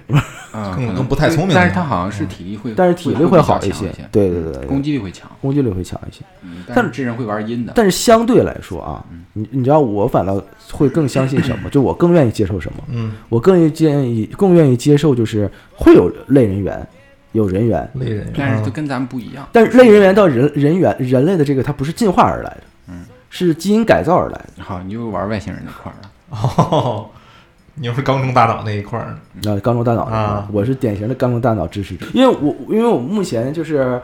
啊，可能更更不太聪明但是他好像是体力会，但是体力会好一些，对对对对，攻击力会强，攻击力会强一些。嗯，但但是这人会玩阴的，但是相对来说啊，你你知道我反倒会更相信什么？[laughs] 就我更愿意接受什么？嗯，我更愿意建议更愿意接受就是会有类人猿，有人猿，类人猿但是就跟咱们不一样。但是类人猿到人人猿人类的这个它不是进化而来的，嗯，是基因改造而来的。好，你又玩外星人那块儿了。[laughs] 哦，你又是缸中大脑那一块儿，啊，缸中大脑啊。我是典型的缸中大脑支持者，因为我因为我目前就是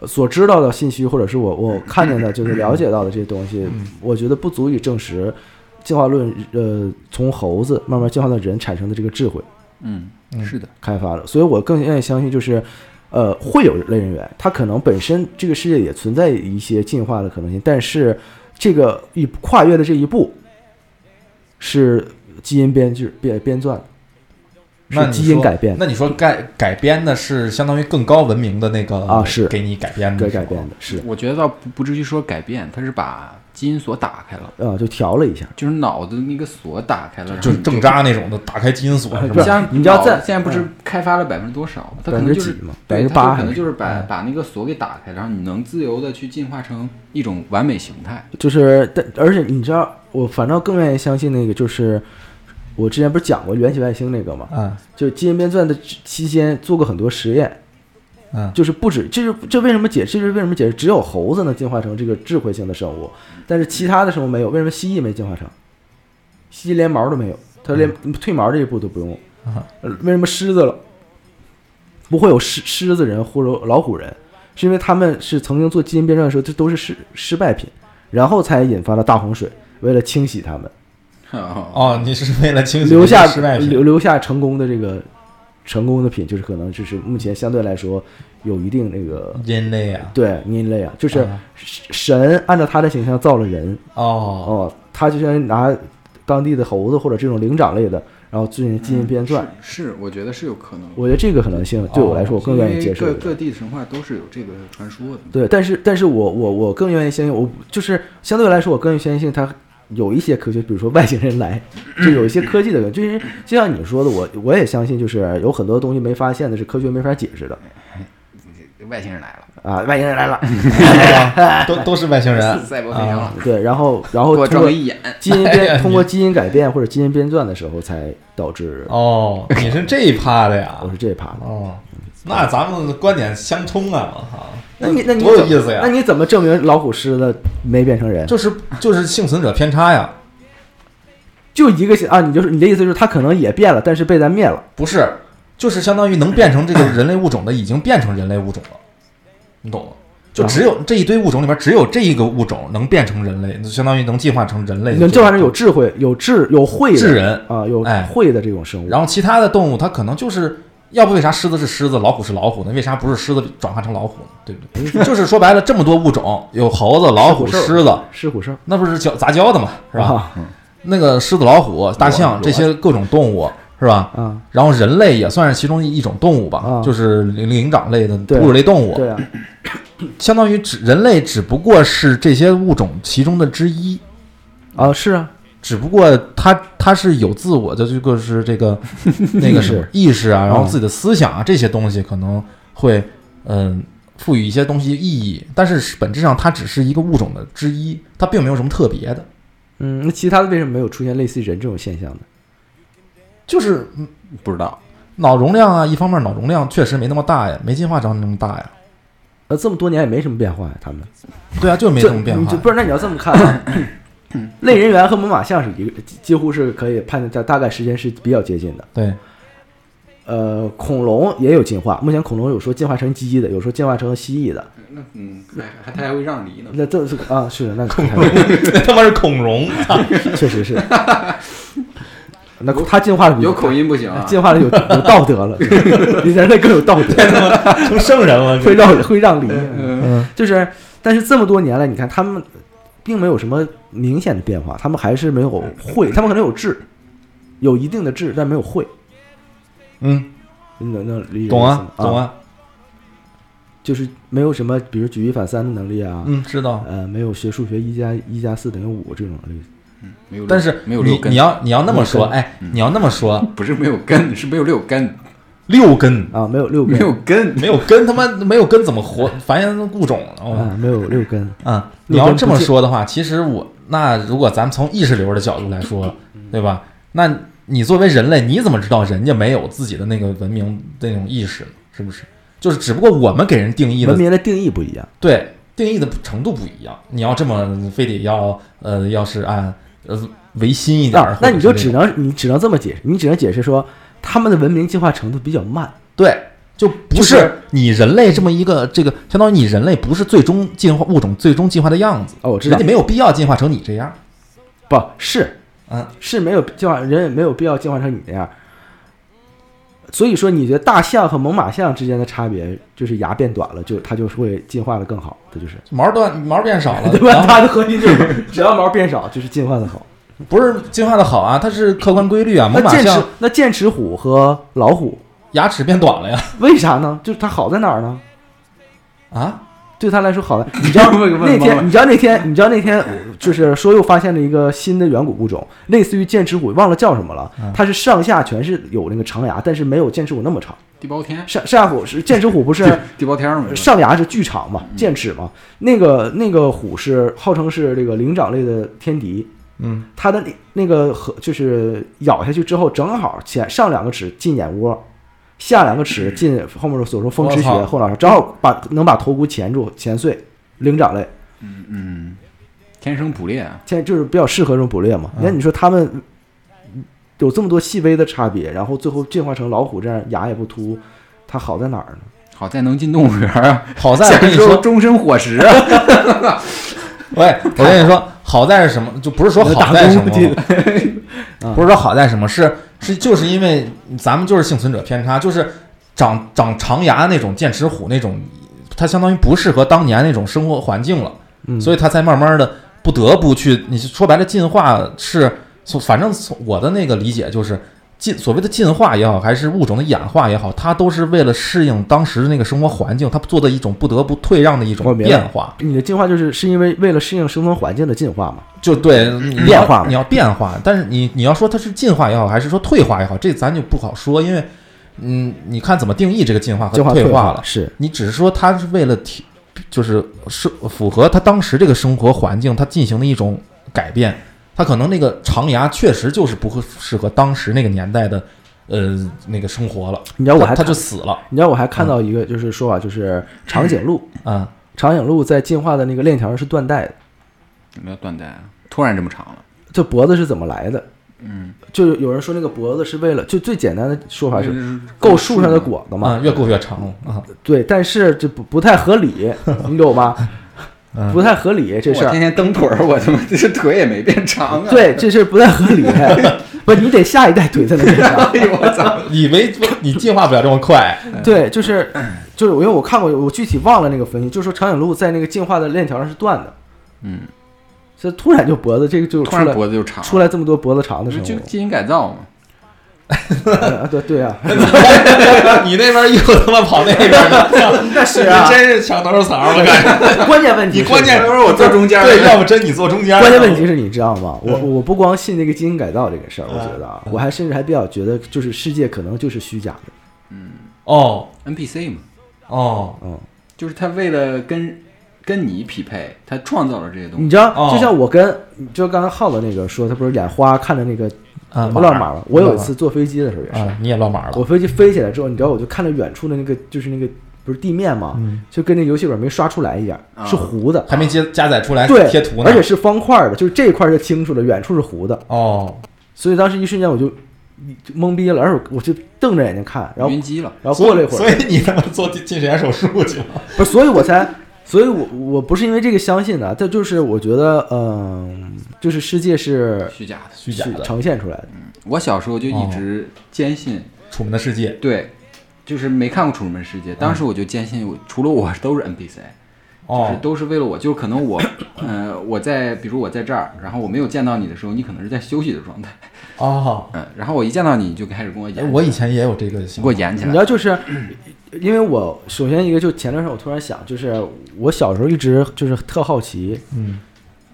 呃所知道的信息，或者是我我看见的，就是了解到的这些东西，嗯。我觉得不足以证实进化论呃从猴子慢慢进化到人产生的这个智慧嗯，嗯。是的，开发的，所以我更愿意相信就是。呃，会有类人猿，它可能本身这个世界也存在一些进化的可能性，但是这个一跨越的这一步是基因编剧编编撰的，那基因说改变。那你说改改编的是相当于更高文明的那个啊是给你改编的对改编的是，我觉得倒不不至于说改变，它是把基因锁打开了，呃，就调了一下。就是脑子那个锁打开了，就是正渣那种的，打开基因锁是吧？像你知道在现在不是开发了百分之多少吗？它可能就是百分之几嘛对，8%它就可能就是把嗯把那个锁给打开，然后你能自由的去进化成一种完美形态。就是，但而且你知道，我反正更愿意相信那个，就是我之前不是讲过缘起外星那个吗，嗯就基因编撰的期间做过很多实验，嗯就是不止，这是这为什么解？这是为什么解释？只有猴子能进化成这个智慧型的生物，但是其他的生物没有。为什么蜥蜴没进化成？蜥蜴连毛都没有，它连褪毛这一步都不用。啊呃为什么狮子了不会有狮狮子人或者老虎人？是因为他们是曾经做基因编撰的时候，这都是失失败品，然后才引发了大洪水，为了清洗他们，哦，哦，你是为了清洗留下失败品留留下成功的这个成功的品，就是可能就是目前相对来说有一定那个人类啊？对人类啊，就是啊神按照他的形象造了人哦，哦，他就像拿当地的猴子或者这种灵长类的，然后进行进行编撰。是是，我觉得是有可能。我觉得这个可能性对我来说，我更愿意接受。各各地的神话都是有这个传说的。对，但是但是我我我更愿意相信，我就是相对来说，我更愿意相信它有一些科学，比如说外星人来，[laughs] 就有一些科技的，就是就像你说的，我我也相信，就是有很多东西没发现的，是科学没法解释的外星人来了，啊，外星人来了，[laughs] 都都是外星人，[laughs] 赛博对，然后然后通过一眼。基因编通过基因改变或者基因编撰的时候，才导致哦，你是这一趴的呀我？是这一趴的。哦，那咱们观点相冲啊！我操，那你那你怎多有意思呀那你怎么证明老虎狮子没变成人？就是就是幸存者偏差呀，就一个啊，你就是你的意思就是它可能也变了，但是被咱灭了。不是，就是相当于能变成这个人类物种的，已经变成人类物种了，你懂吗？就只有这一堆物种里边，只有这一个物种能变成人类，就相当于能进化成人类。能进化成有智慧、有智、有慧的智人啊，有哎慧的这种生物。然后其他的动物，它可能就是要不为啥狮子是狮子，老虎是老虎呢？为啥不是狮子转化成老虎呢？对不对？[laughs] 就是说白了，这么多物种，有猴子、老虎、狮子，狮虎兽。那不是交杂交的嘛，是吧？啊。那个狮子、老虎、大象这些各种动物，是吧？啊，然后人类也算是其中一种动物吧，啊。就是灵灵长类的哺乳类动物，对啊，[coughs] 相当于只人类只不过是这些物种其中的之一，啊是啊，只不过他他是有自我的这个是这个 [laughs] 那个什么意识啊，然后自己的思想啊这些东西可能会嗯赋予一些东西意义，但是本质上它只是一个物种的之一，它并没有什么特别的，嗯，那其他的为什么没有出现类似于人这种现象呢？就是嗯不知道，脑容量啊，一方面脑容量确实没那么大呀，没进化成那么大呀，呃，这么多年也没什么变化呀，他们对啊，就没什么变化你就。不是？那你要这么看啊，[laughs] 类人猿和猛犸象是一个，几几乎是可以判断在大概时间是比较接近的。对，呃，恐龙也有进化，目前恐龙有说进化成鸡的，有说进化成蜥蜴的。那嗯，还还它还会让梨呢。那这是啊，是那恐那 [laughs] 他妈是恐龙，[laughs] 确实是。[laughs] 那它进化有口音不行啊，进化了有有道德了，比人类更有道德，成圣人了。会让会让梨。嗯，就是，但是这么多年来，你看他们并没有什么明显的变化，他们还是没有会，他们可能有智，有一定的智，但没有会。嗯，你能能理解懂啊懂，啊，就是没有什么，比如举一反三的能力啊，嗯，知道。呃，没有学数学一加一加四等于五这种能力。嗯没有，但是没有六根，你你要你要那么说，哎，你要那么说，[laughs] 不是没有根，是没有六根，六根啊，没有六根，没有根，[laughs] 没有根，他妈没有根怎么活繁衍物种呢？哦啊，没有六根。啊，你要这么说的话，其实我那如果咱们从意识流的角度来说，对吧？那你作为人类，你怎么知道人家没有自己的那个文明那种意识呢？是不是？就是只不过我们给人定义的文明的定义不一样。对定义的程度不一样。你要这么非得要呃，要是按呃唯心一点那你就只能你只能这么解释，你只能解释说他们的文明进化程度比较慢。对，就不是是你人类这么一个这个，相当于你人类不是最终进化物种最终进化的样子。哦，我知道人家，没有必要进化成你这样。不是嗯，是没有进化，人也没有必要进化成你那样。所以说，你觉得大象和猛犸象之间的差别就是牙变短了，就它就是会进化的更好，它就是毛断毛变少了，[laughs] 对吧？它的核心就是只要毛变少，就是进化的好。[laughs] 不是进化的好啊，它是客观规律啊。那剑齿猛犸象那剑齿虎和老虎牙齿变短了呀，[laughs] 为啥呢？就是它好在哪儿呢？啊，对它来说好在。你知道 [laughs] 问问那天，你知道那天，你知道那天，就是说又发现了一个新的远古物种，类似于剑齿虎，忘了叫什么了。它是上下全是有那个长牙，但是没有剑齿虎那么长。地包天，上上下虎是剑齿虎，不是地包天嘛，上牙是巨长嘛，剑齿嘛。那个那个虎是号称是这个灵长类的天敌，嗯它的那那个和就是咬下去之后，正好前上两个齿进眼窝，下两个齿进后面所说风池穴后脑勺，正好把能把头骨钳住钳碎。灵长类嗯嗯，天生捕猎啊，现在就是比较适合这种捕猎嘛。嗯那你说他们有这么多细微的差别，然后最后进化成老虎这样牙也不秃，它好在哪儿呢？好在能进动物园啊，好在我跟你说，终身伙食啊，[laughs] 喂，我跟你说，好在是什么？就不是说好在什么，啊不是说好在什么，是是就是因为咱们就是幸存者偏差，就是长长长牙那种剑齿虎那种，它相当于不适合当年那种生活环境了，嗯，所以它才慢慢的不得不去。你说白了，进化是从反正从我的那个理解就是。进所谓的进化也好，还是物种的演化也好，它都是为了适应当时的那个生活环境，它做的一种不得不退让的一种变化。你的进化就是是因为为了适应生存环境的进化嘛？就对你变化你要变化，但是你你要说它是进化也好，还是说退化也好，这咱就不好说，因为嗯，你看怎么定义这个进化和退化了。是你只是说它是为了体，就是是符合它当时这个生活环境，它进行的一种改变。它可能那个长牙确实就是不会适合当时那个年代的呃那个生活了，你知道我还它它就死了你知道我还看到一个就是说啊，就是长颈鹿，啊。长颈鹿在进化的那个链条上是断带的，有没有断带啊？突然这么长了，这脖子是怎么来的？嗯，就有人说那个脖子是为了，就最简单的说法是是够树上的果子嘛，啊，越够越长啊！对，但是这不不太合理，[laughs] 你懂吗？嗯不太合理这事儿，天天蹬腿儿，我他妈这腿也没变长啊！对，这事儿不太合理。[laughs] 不，你得下一代腿才能变长。[laughs] 哎呦我操！以为你进化不了这么快，对，就是就是，因为我看过，我具体忘了那个分析，就是说长颈鹿在那个进化的链条上是断的，嗯，这突然就脖子这个就突然出来脖子就长，出来这么多脖子长的生物，就基因改造嘛。啊对对啊，[laughs] 你那边又他妈跑那边去，[laughs] 那是啊。真是墙头草，我感觉。关键问题，你关键是我坐中间儿。对，要不真你坐中间儿。关键问题是你知道吗？我我不光信那个基因改造这个事儿，我觉得啊，我还甚至还比较觉得，就是世界可能就是虚假的，嗯。哦。NPC 嘛，哦，嗯，就是他为了跟跟你匹配，他创造了这些东西。你知道，哦。就像我跟就刚才浩子那个说，他不是眼花看着那个啊，乱码了？我有一次坐飞机的时候也是，啊，你也乱码了我，飞机飞起来之后，你知道，我就看着远处的那个就是那个不是地面嘛？嗯，就跟那游戏本没刷出来一样，啊是糊的，还没接加载出来对，贴图呢，而且是方块的，就是这一块是清楚的，远处是糊的，哦，所以当时一瞬间我就就懵逼了，而且我就瞪着眼睛看，然后晕机了，然后过了一会儿，所以你他妈做近视眼手术去了，不是，所以我才，所以我我不是因为这个相信的，这就是我觉得，嗯，就是世界是虚假的。虚假的，呈现出来的，嗯。我小时候就一直坚信，楚门的世界，对，就是没看过《楚门世界》，当时我就坚信我除了我都是 NPC，就是哦，都是为了我，就是可能我，[coughs] 呃，我在比如我在这儿，然后我没有见到你的时候，你可能是在休息的状态，哦，嗯，然后我一见到你，你就开始跟我演，我以前也有这个你，给我演起来。你知，道，就是因为我首先一个就前段时间我突然想，就是我小时候一直就是特好奇，嗯。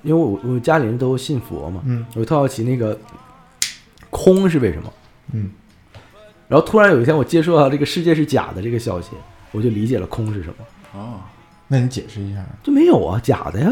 因为我我家里人都信佛嘛，嗯。我特好奇那个空是为什么。嗯，然后突然有一天我接触到这个世界是假的这个消息，我就理解了空是什么。哦，那你解释一下，就没有啊，假的呀，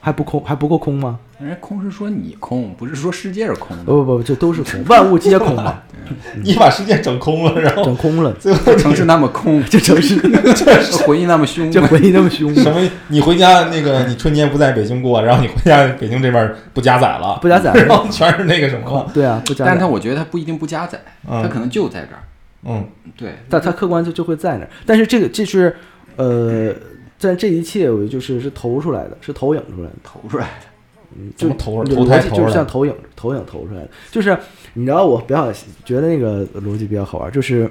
还不空还不够空吗？人家空是说你空，不是说世界是空的，不不不，这都是空，[laughs] 万物皆空嘛，[laughs] [laughs] 你把世界整空了，然后整空了，最后城市那么空，这城市这回忆那么凶，这回忆那么凶什么？你回家那个，你春节不在北京过，然后你回家北京这边不加载了，不加载然后全是那个什么，对啊，不加载，但是他我觉得他不一定不加载，他可嗯能就在这儿，嗯。对，但他客观就就会在那儿。但是这个这是呃，在这一切我就是是投出来的，是投影出来的，投出来的，嗯，就投就投就是像投影投影投出来的，就是你知道我比较觉得那个逻辑比较好玩，就是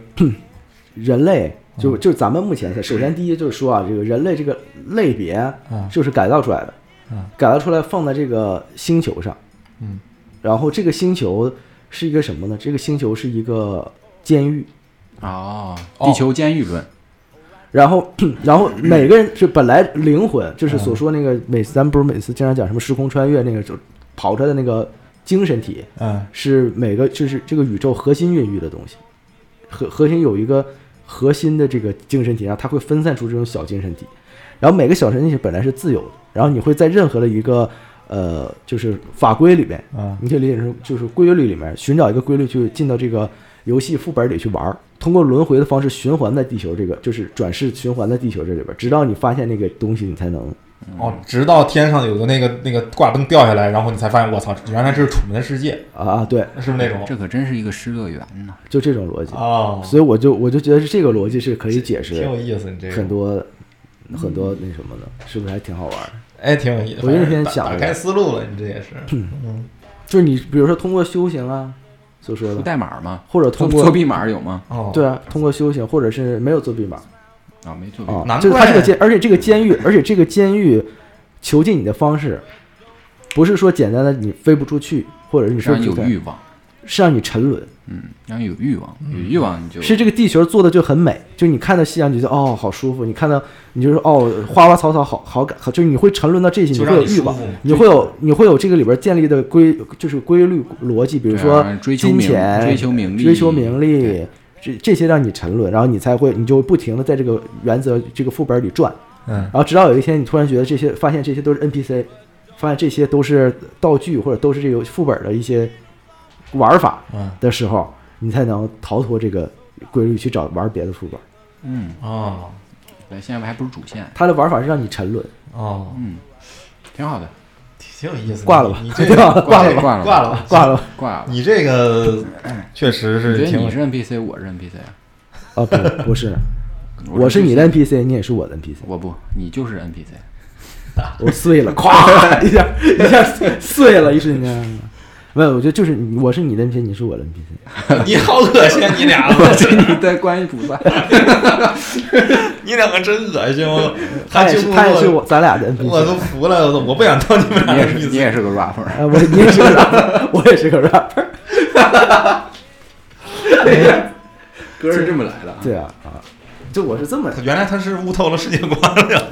[clears throat] 人类就嗯就咱们目前首先第一就是说啊，这个人类这个类别啊就是改造出来的啊，改造出来放在这个星球上，嗯，然后这个星球是一个什么呢？这个星球是一个监狱，哦，哦地球监狱论，然后 [clears throat] 然后每个人是本来灵魂就是所说那个每次咱们不是每次经常讲什么时空穿越那个就跑出来的那个精神体，嗯。是每个就是这个宇宙核心孕育的东西，核核心有一个核心的这个精神体，然后它会分散出这种小精神体，然后每个小精神体本来是自由的，然后你会在任何的一个呃就是法规里面，嗯。你可以理解成就是规律里面寻找一个规律去进到这个游戏副本里去玩儿，通过轮回的方式循环在地球这个就是转世循环在地球这里边儿，直到你发现那个东西，你才能哦，直到天上有个那个那个挂灯掉下来，然后你才发现，我操，原来这是楚门的世界，啊啊对，是不是那种？这可真是一个失乐园呢。就这种逻辑，哦，所以我就我就觉得是这个逻辑是可以解释挺有意思，你这个很多很多那什么的，是不是还挺好玩的？哎，挺有意思。我那天反正打开思路了，你这也是。嗯，就是你比如说通过修行啊所说出的，代码嘛？或者通过作弊码有吗？哦，对啊，通过修行，或者是没有作弊码啊，没作弊啊码。难，就是它这个监，而且这个监狱，而且这个监狱囚禁你的方式，不是说简单的你飞不出去，或者是你飞让你不出去，有欲望，是让你沉沦。嗯，让你有欲望，有欲望你就是这个地球做的就很美，就你看到夕阳，你就觉得哦好舒服，你看到你就是哦花花草草好好感，好就是你会沉沦到这些，你会有欲望，你。你会有你会有这个里边建立的规就是规律逻辑，比如说金钱、追求名利、追求名利，这这些让你沉沦，然后你才会你就会不停的在这个原则这个副本里转，嗯然后直到有一天你突然觉得这些发现这些都是 NPC，发现这些都是道具或者都是这个副本的一些玩法嗯。的时候，你才能逃脱这个规律去找玩别的副本。嗯，哦。对，现在还不是主线，它的玩法是让你沉沦，哦，嗯，挺好的，挺有意思的。挂了吧？你 [laughs] 了吧？挂了吧？挂了吧。挂了挂了。你这个确实我是挺觉得你是 NPC，我是 NPC 啊，啊不不是，[laughs] 我是你的 NPC，你也是我的 NPC，我不，你就是 NPC。我碎了，咵一下一下碎了，一瞬间。没有，我觉得就是你，我是你的 NPC，你是我的 NPC。[laughs] 你好恶心，你俩，[laughs] 我是你的观音菩萨。[laughs] 你两个真恶心，我他也是，就他也是我，咱俩的我 NPC 我。都服了，我都我不想当你们你也是，俩的意思。你也是个 rapper。啊，我你也是个 rapper，我也是个 rapper。歌是这么来的啊。对啊啊，就我是这么原来他是悟透了世界观了。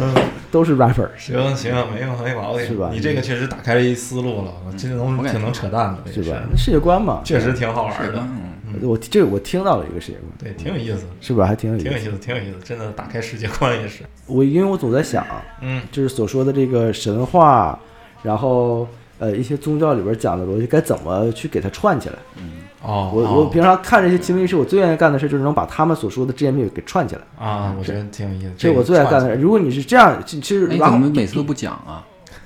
嗯，都是 rapper。[laughs] 行行，没有没毛病，是吧你这个确实打开了一思路了，我这能挺能扯淡的，是吧？世界观嘛，确实挺好玩的，，嗯，我这个我听到了一个世界观，对，挺有意思，是吧？还挺有意思。挺有意思，挺有意思，真的打开世界观也是。我因为我总在想，嗯就是所说的这个神话，然后呃一些宗教里边讲的逻辑，该怎么去给它串起来？哦，我我平常看这些奇闻异事，我最愿意干的事就是能把他们所说的只言片语给串起来，啊，我觉得挺有意思，这是我最爱干的事。如果你是这样，其其实哎，然后怎么每次都不讲啊？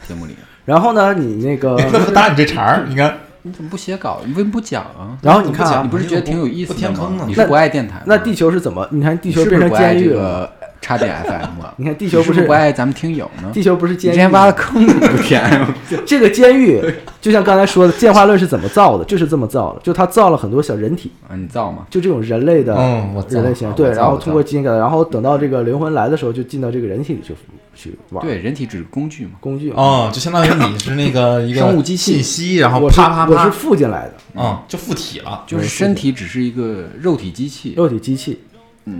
节目里，然后呢，你那个 [laughs] 打你这茬儿，你看，你怎么不写稿？你为什么不讲啊？然后你看啊你不是觉得挺有意思的？吗你是不爱电台？那地球是怎么？你看地球变成不是不爱这监狱了，个插点 [laughs] FM 啊？你看地地球不是不爱咱们听友呢？地球不是监狱你之前挖了坑都不填，[laughs] 这个监狱，[laughs] 就像刚才说的，进化论是怎么造的？就是这么造的，就他造了很多小人体，啊，你造吗？就这种人类的嗯，我人类形象，对，我造我造然后通过基因改造，然后等到这个灵魂来的时候，就进到这个人体里去去玩对，人体只是工具嘛。工具。哦，就相当于你是那个一个生物机器信息，然后我啪啪啪我是，附进来的嗯，就附体了，就是身体只是一个肉体机器，肉体机器，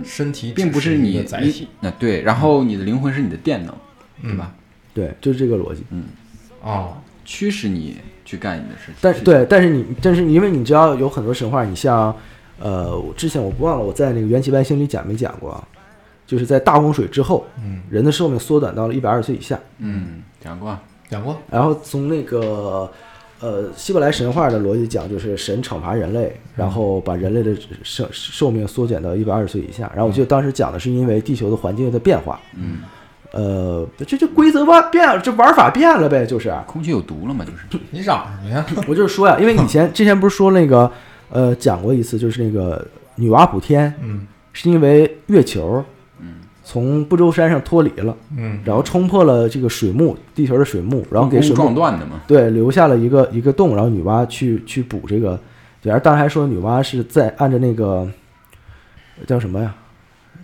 身体并不是你载体那对，然后你的灵魂是你的电能，对吧？对，就是这个逻辑。嗯哦，驱使你去干你的事情。但是对，但是你，但是因为你知道有很多神话，你像，呃，我之前我不忘了我在那个元气外星里讲没讲过啊，就是在大洪水之后，嗯，人的寿命缩短到了一百二十岁以下，嗯，讲过，讲过，然后从那个呃希伯来神话的逻辑讲，就是神惩罚人类，然后把人类的寿寿命缩减到一百二十岁以下。然后我记得当时讲的是因为地球的环境的变化，嗯，呃，这这规则吧变了，这玩法变了呗，就是。空气有毒了嘛，就是。你嚷什么呀？[laughs] 我就是说呀，因为以前之前不是说那个呃讲过一次，就是那个女娲补天，嗯是因为月球嗯，从不周山上脱离了，嗯，然后冲破了这个水幕，地球的水幕，然后给水撞断的嘛。对留下了一个一个洞，然后女娲去去补这个，对，而当时还说女娲是在按照那个叫什么呀？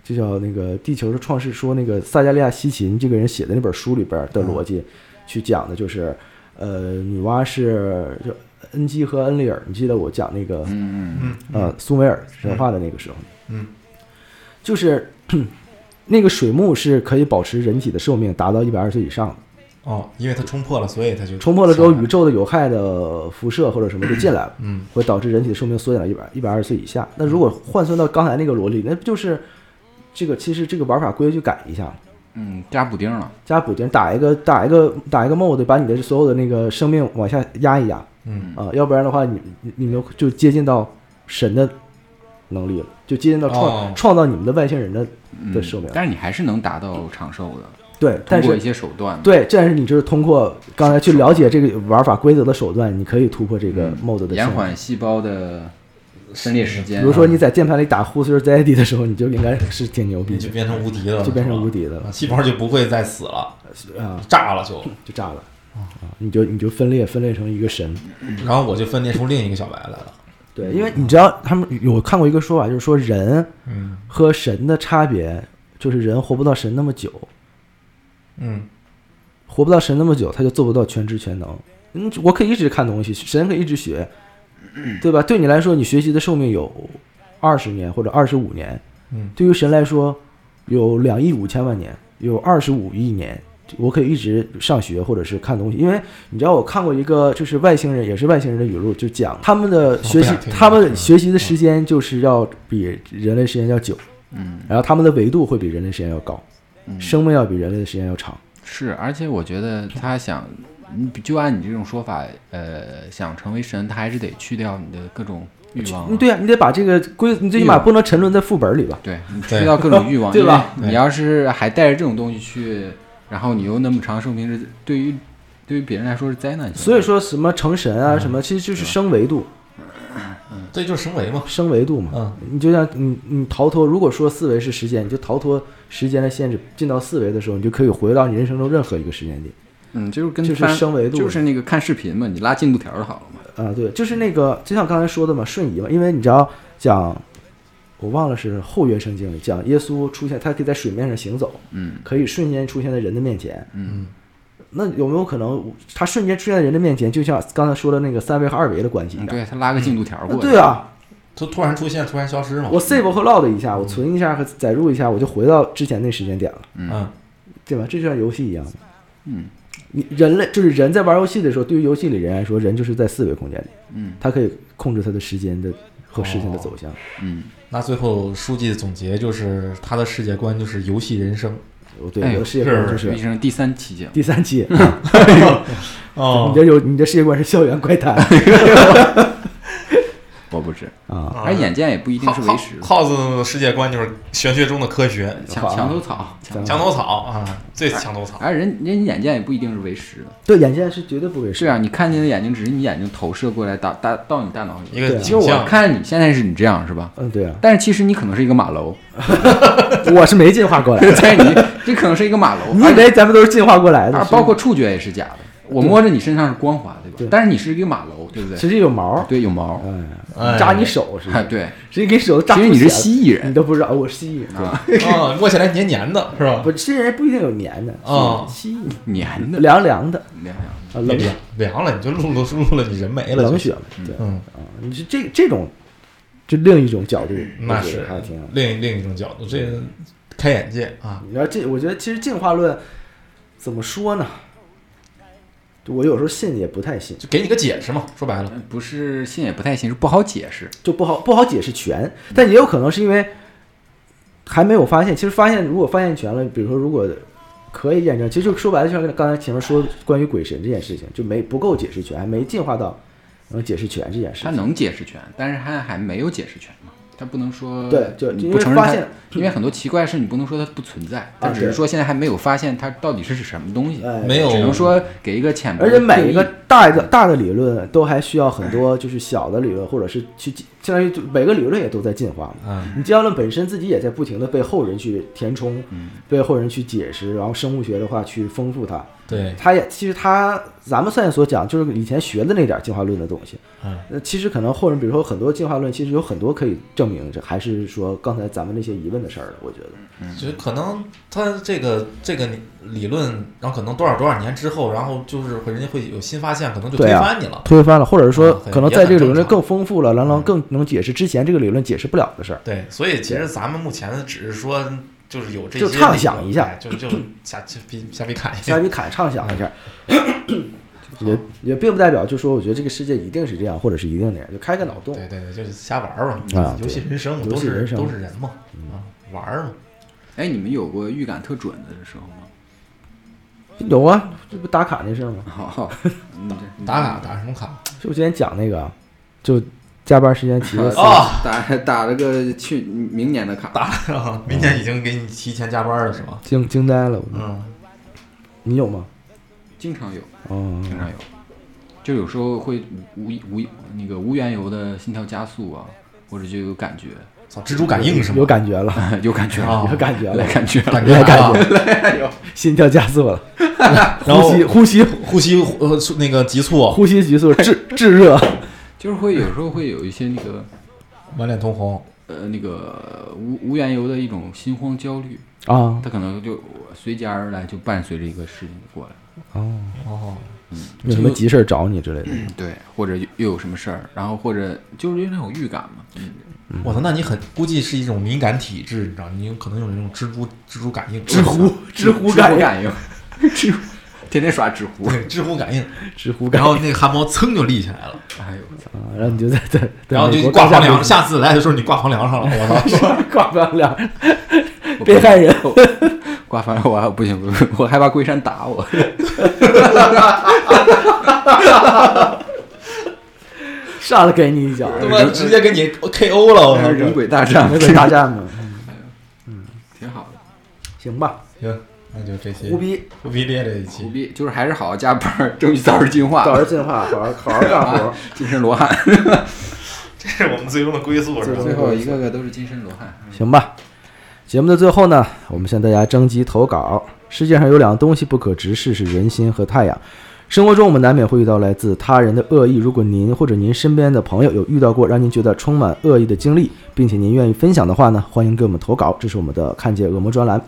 就叫那个地球的创世说那个撒加利亚西芹这个人写的那本书里边的逻辑去讲的，就是呃，女娲是就恩基和恩利尔，你记得我讲那个嗯嗯嗯。呃苏美尔神话的那个时候，嗯，就是那个水幕是可以保持人体的寿命达到一百二十岁以上的。哦，因为它冲破了，所以它就冲破了之后，宇宙的有害的辐射或者什么就进来了，嗯。会导致人体的寿命缩减到一百一百二十岁以下。那如果换算到刚才那个逻辑，那不就是这个其实这个玩法规矩改一下，嗯，加补丁了，加补丁打一个打一个打一个 mod，把你的所有的那个生命往下压一压。嗯。啊，要不然的话你你你们就接近到神的能力了，就接近到创、哦。创造你们的外星人的嗯的寿命但是你还是能达到长寿的，对，通过一些手段。对，但是你就是通过刚才去了解这个玩法规则的手段，你可以突破这个 mod 的嗯延缓细胞的分裂时间。比如说你在键盘里打 Who's Your Daddy 的时候，你就应该是挺牛逼的，你就变成无敌了，就变成无敌的了。啊细胞就不会再死了，啊，炸了就，就炸了。啊，你就你就分裂分裂成一个神。然后我就分裂出另一个小白来了。对，因为你知道他们有看过一个说法，就是说人嗯和神的差别，就是人活不到神那么久，嗯活不到神那么久，他就做不到全知全能。嗯，我可以一直看东西，神可以一直学，对吧？对你来说，你学习的寿命有二十年或者二十五年，嗯对于神来说，有两亿五千万年，有二十五亿年，我可以一直上学或者是看东西。因为你知道，我看过一个就是外星人，也是外星人的语录，就讲他们的学习他们嗯学习的时间就是要比人类时间要久，嗯，然后他们的维度会比人类时间要高，嗯生命要比人类的时间要长。是，而且我觉得他想，你就按你这种说法，呃，想成为神，他还是得去掉你的各种欲望对啊，你得把这个规，你最起码不能沉沦在副本里吧？对，你对去掉各种欲望，对吧你要是还带着这种东西去，然后你又那么长寿命，是对于对于别人来说是灾难性。所以说什么成神啊，什么其实就是升维度，嗯这就是升维嘛。升维度嘛。嗯你就像你你逃脱，如果说四维是时间，你就逃脱时间的限制，进到四维的时候，你就可以回到你人生中任何一个时间点嗯，就是跟就是升维度就是那个看视频嘛，你拉进度条就好了嘛。啊。对，就是那个，就像刚才说的嘛，瞬移嘛，因为你知道讲，我忘了是后约圣经里讲耶稣出现，他可以在水面上行走，嗯可以瞬间出现在人的面前。嗯那有没有可能，他瞬间出现在人的面前，就像刚才说的那个三维和二维的关系一嗯，样？对他拉个进度条过去。对啊，他突然出现，突然消失嘛。我 save 和 load 一下，我存一下和载入一下，我就回到之前那时间点了，嗯对吧？这就像游戏一样的。嗯你人类就是人在玩游戏的时候，对于游戏里人来说，人就是在四维空间里，嗯他可以控制他的时间的和事情的走向。嗯，那最后书记的总结就是，他的世界观就是游戏人生。哦，对，哎呦我的世界观是就是人生第三期节目，第三期，[laughs] 哦 [laughs] 你这有你的世界观是校园怪谈 [laughs] 啊，而眼见也不一定是为实的。cos 的世界观就是玄学中的科学，墙墙头草，墙墙头草啊，最墙头草。而人人眼见也不一定是为实的。对，眼见是绝对不为实。是啊，你看见的眼睛只是你眼睛投射过来大大到你大脑里。一个对啊就我，看你现在是你这样是吧？嗯，对啊，但是其实你可能是一个马楼，[laughs] 我是没进化过来的。[laughs] 在你这可能是一个马楼。你以为咱们都是进化过来的？包括触觉也是假的。我摸着你身上是光滑，对吧？对但是你是一个马楼，对不对？实际有毛，对，有毛。哎，扎你手是吧？哎，？对，直接给手扎其实你是蜥蜴人。你都不知道，我是蜥蜴啊，啊，摸起来黏黏的，是吧？不，蜥蜴人不一定有黏的，啊。蜥蜴黏的，凉凉的。凉凉。啊，冷凉凉了，你就露露露了，你人没了，冷血了，对。嗯，啊，你是这这种，就另一种角度，那是。还挺好。另另一种角度，这开眼界啊。你知道这，我觉得其实进化论怎么说呢？就我有时候信也不太信，就给你个解释嘛，说白了，呃不是信也不太信，是不好解释。就不好不好解释全，但也有可能是因为还没有发现。其实发现如果发现全了，比如说如果可以验证，其实就说白了，就像刚才前面说关于鬼神这件事情，就没不够解释全，还没进化到能解释全这件事他情。能解释全，但是他还没有解释全嘛。他不能说对就你不承认因为很多奇怪的事你不能说它不存在，但只是说现在还没有发现它到底是什么东西，哎没有只能说给一个浅薄而。且每一个大的大的理论都还需要很多就是小的理论，或者是去相当于就每个理论也都在进化嘛。嗯，你进化论本身自己也在不停的被后人去填充，嗯被后人去解释，然后生物学的话去丰富它。对，它也其实它咱们现在所讲就是以前学的那点进化论的东西，嗯，那，其实可能后人比如说很多进化论，其实有很多可以证明这还是说刚才咱们那些疑问的事儿了。我觉得，嗯就是可能它这个这个理论，然后可能多少多少年之后，然后就是会人家会有新发现，可能就推翻你了。推翻了，或者是说可能在这个理论更丰富了，然后更能解释之前这个理论解释不了的事儿。对，所以其实咱们目前只是说就是有这些就畅想一下哎就就瞎瞎逼瞎逼砍一瞎下。逼侃畅想一下，[coughs] 也也并不代表就说我觉得这个世界一定是这样，或者是一定那样，就开个脑洞。对对对，就是瞎玩儿嘛，啊游戏人生嘛，都是游戏人生都是人嘛，啊，玩儿嘛。哎，你们有过预感特准的时候吗？有啊，这不打卡那事儿吗？[laughs] 好，打卡打什么卡？就我今天讲那个，就加班时间提个哦打打了个去明年的卡，打啊！明年已经给你提前加班了是吗？惊惊呆了。我嗯，你有吗？经常有，哦，经常有，就有时候会无无那个无缘由的心跳加速啊，或者就有感觉，操，蜘蛛感应是吗？有感觉了，[laughs] 有感觉啊。了，有感觉了。来，感觉了，感觉来感觉，[laughs] 觉，心跳加速了，[laughs] 呼吸呼吸呼吸呃那个急促，呼吸急促，炙炙热。就是会有时候会有一些那个满脸通红。呃那个无无缘由的一种心慌焦虑，啊。他可能就随之而来，就伴随着一个事情过来。哦，哦，嗯。有什么急事儿找你之类的？对，或者又又有什么事儿，然后或者就是因为那种预感嘛。嗯，我操，那你很估计是一种敏感体质，你知道，你有可能有那种蜘蛛蜘蛛感应，知乎知乎感感应，知乎，[laughs] [laughs] 天天刷知乎。对，知乎感应，[laughs] 知乎感应。然后那个汗毛噌就立起来了，哎呦我操！啊，然后你就在在，然后就挂房梁，刚下次来的时候你挂房梁上了，我操！挂房梁，我被害人挂房梁我还不行不行，我害怕龟山打我。上来给你一脚，他妈直接给你 KO 了，我操！人鬼大战，人鬼大战嘛？挺好的。行吧，行，那就这些胡逼，胡逼咧这一苦期，逼就是还是好好加班，争取早日进化，早日进化，好好好好干活。[laughs] 金身罗汉。[laughs] 这是我们最终的归宿，是吧？最后一个个都是金身罗汉。行吧，节目的最后呢，我们向大家征集投稿。世界上有两个东西不可直视，是人心和太阳。生活中我们难免会遇到来自他人的恶意，如果您或者您身边的朋友有遇到过让您觉得充满恶意的经历，并且您愿意分享的话呢，欢迎给我们投稿，这是我们的看见恶魔专栏。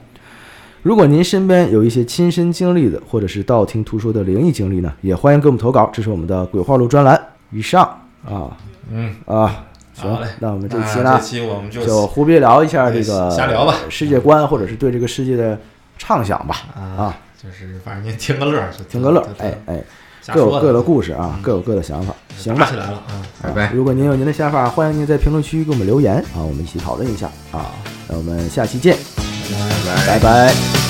如果您身边有一些亲身经历的，或者是道听途说的灵异经历呢，也欢迎给我们投稿，这是我们的鬼话录专栏。以上啊嗯，啊，行嘞，那我们这那期呢这，期我们就就胡逼聊一下这个瞎聊吧世界观，或者是对这个世界的畅想吧。啊，就是反正您听个乐听个乐哎，哎，各有各的故事啊，各有各的想法。行吧打起，来了啊！拜拜。如果您有您的想法，欢迎您在评论区给我们留言啊，我们一起讨论一下啊。那我们下期见，拜拜。拜拜。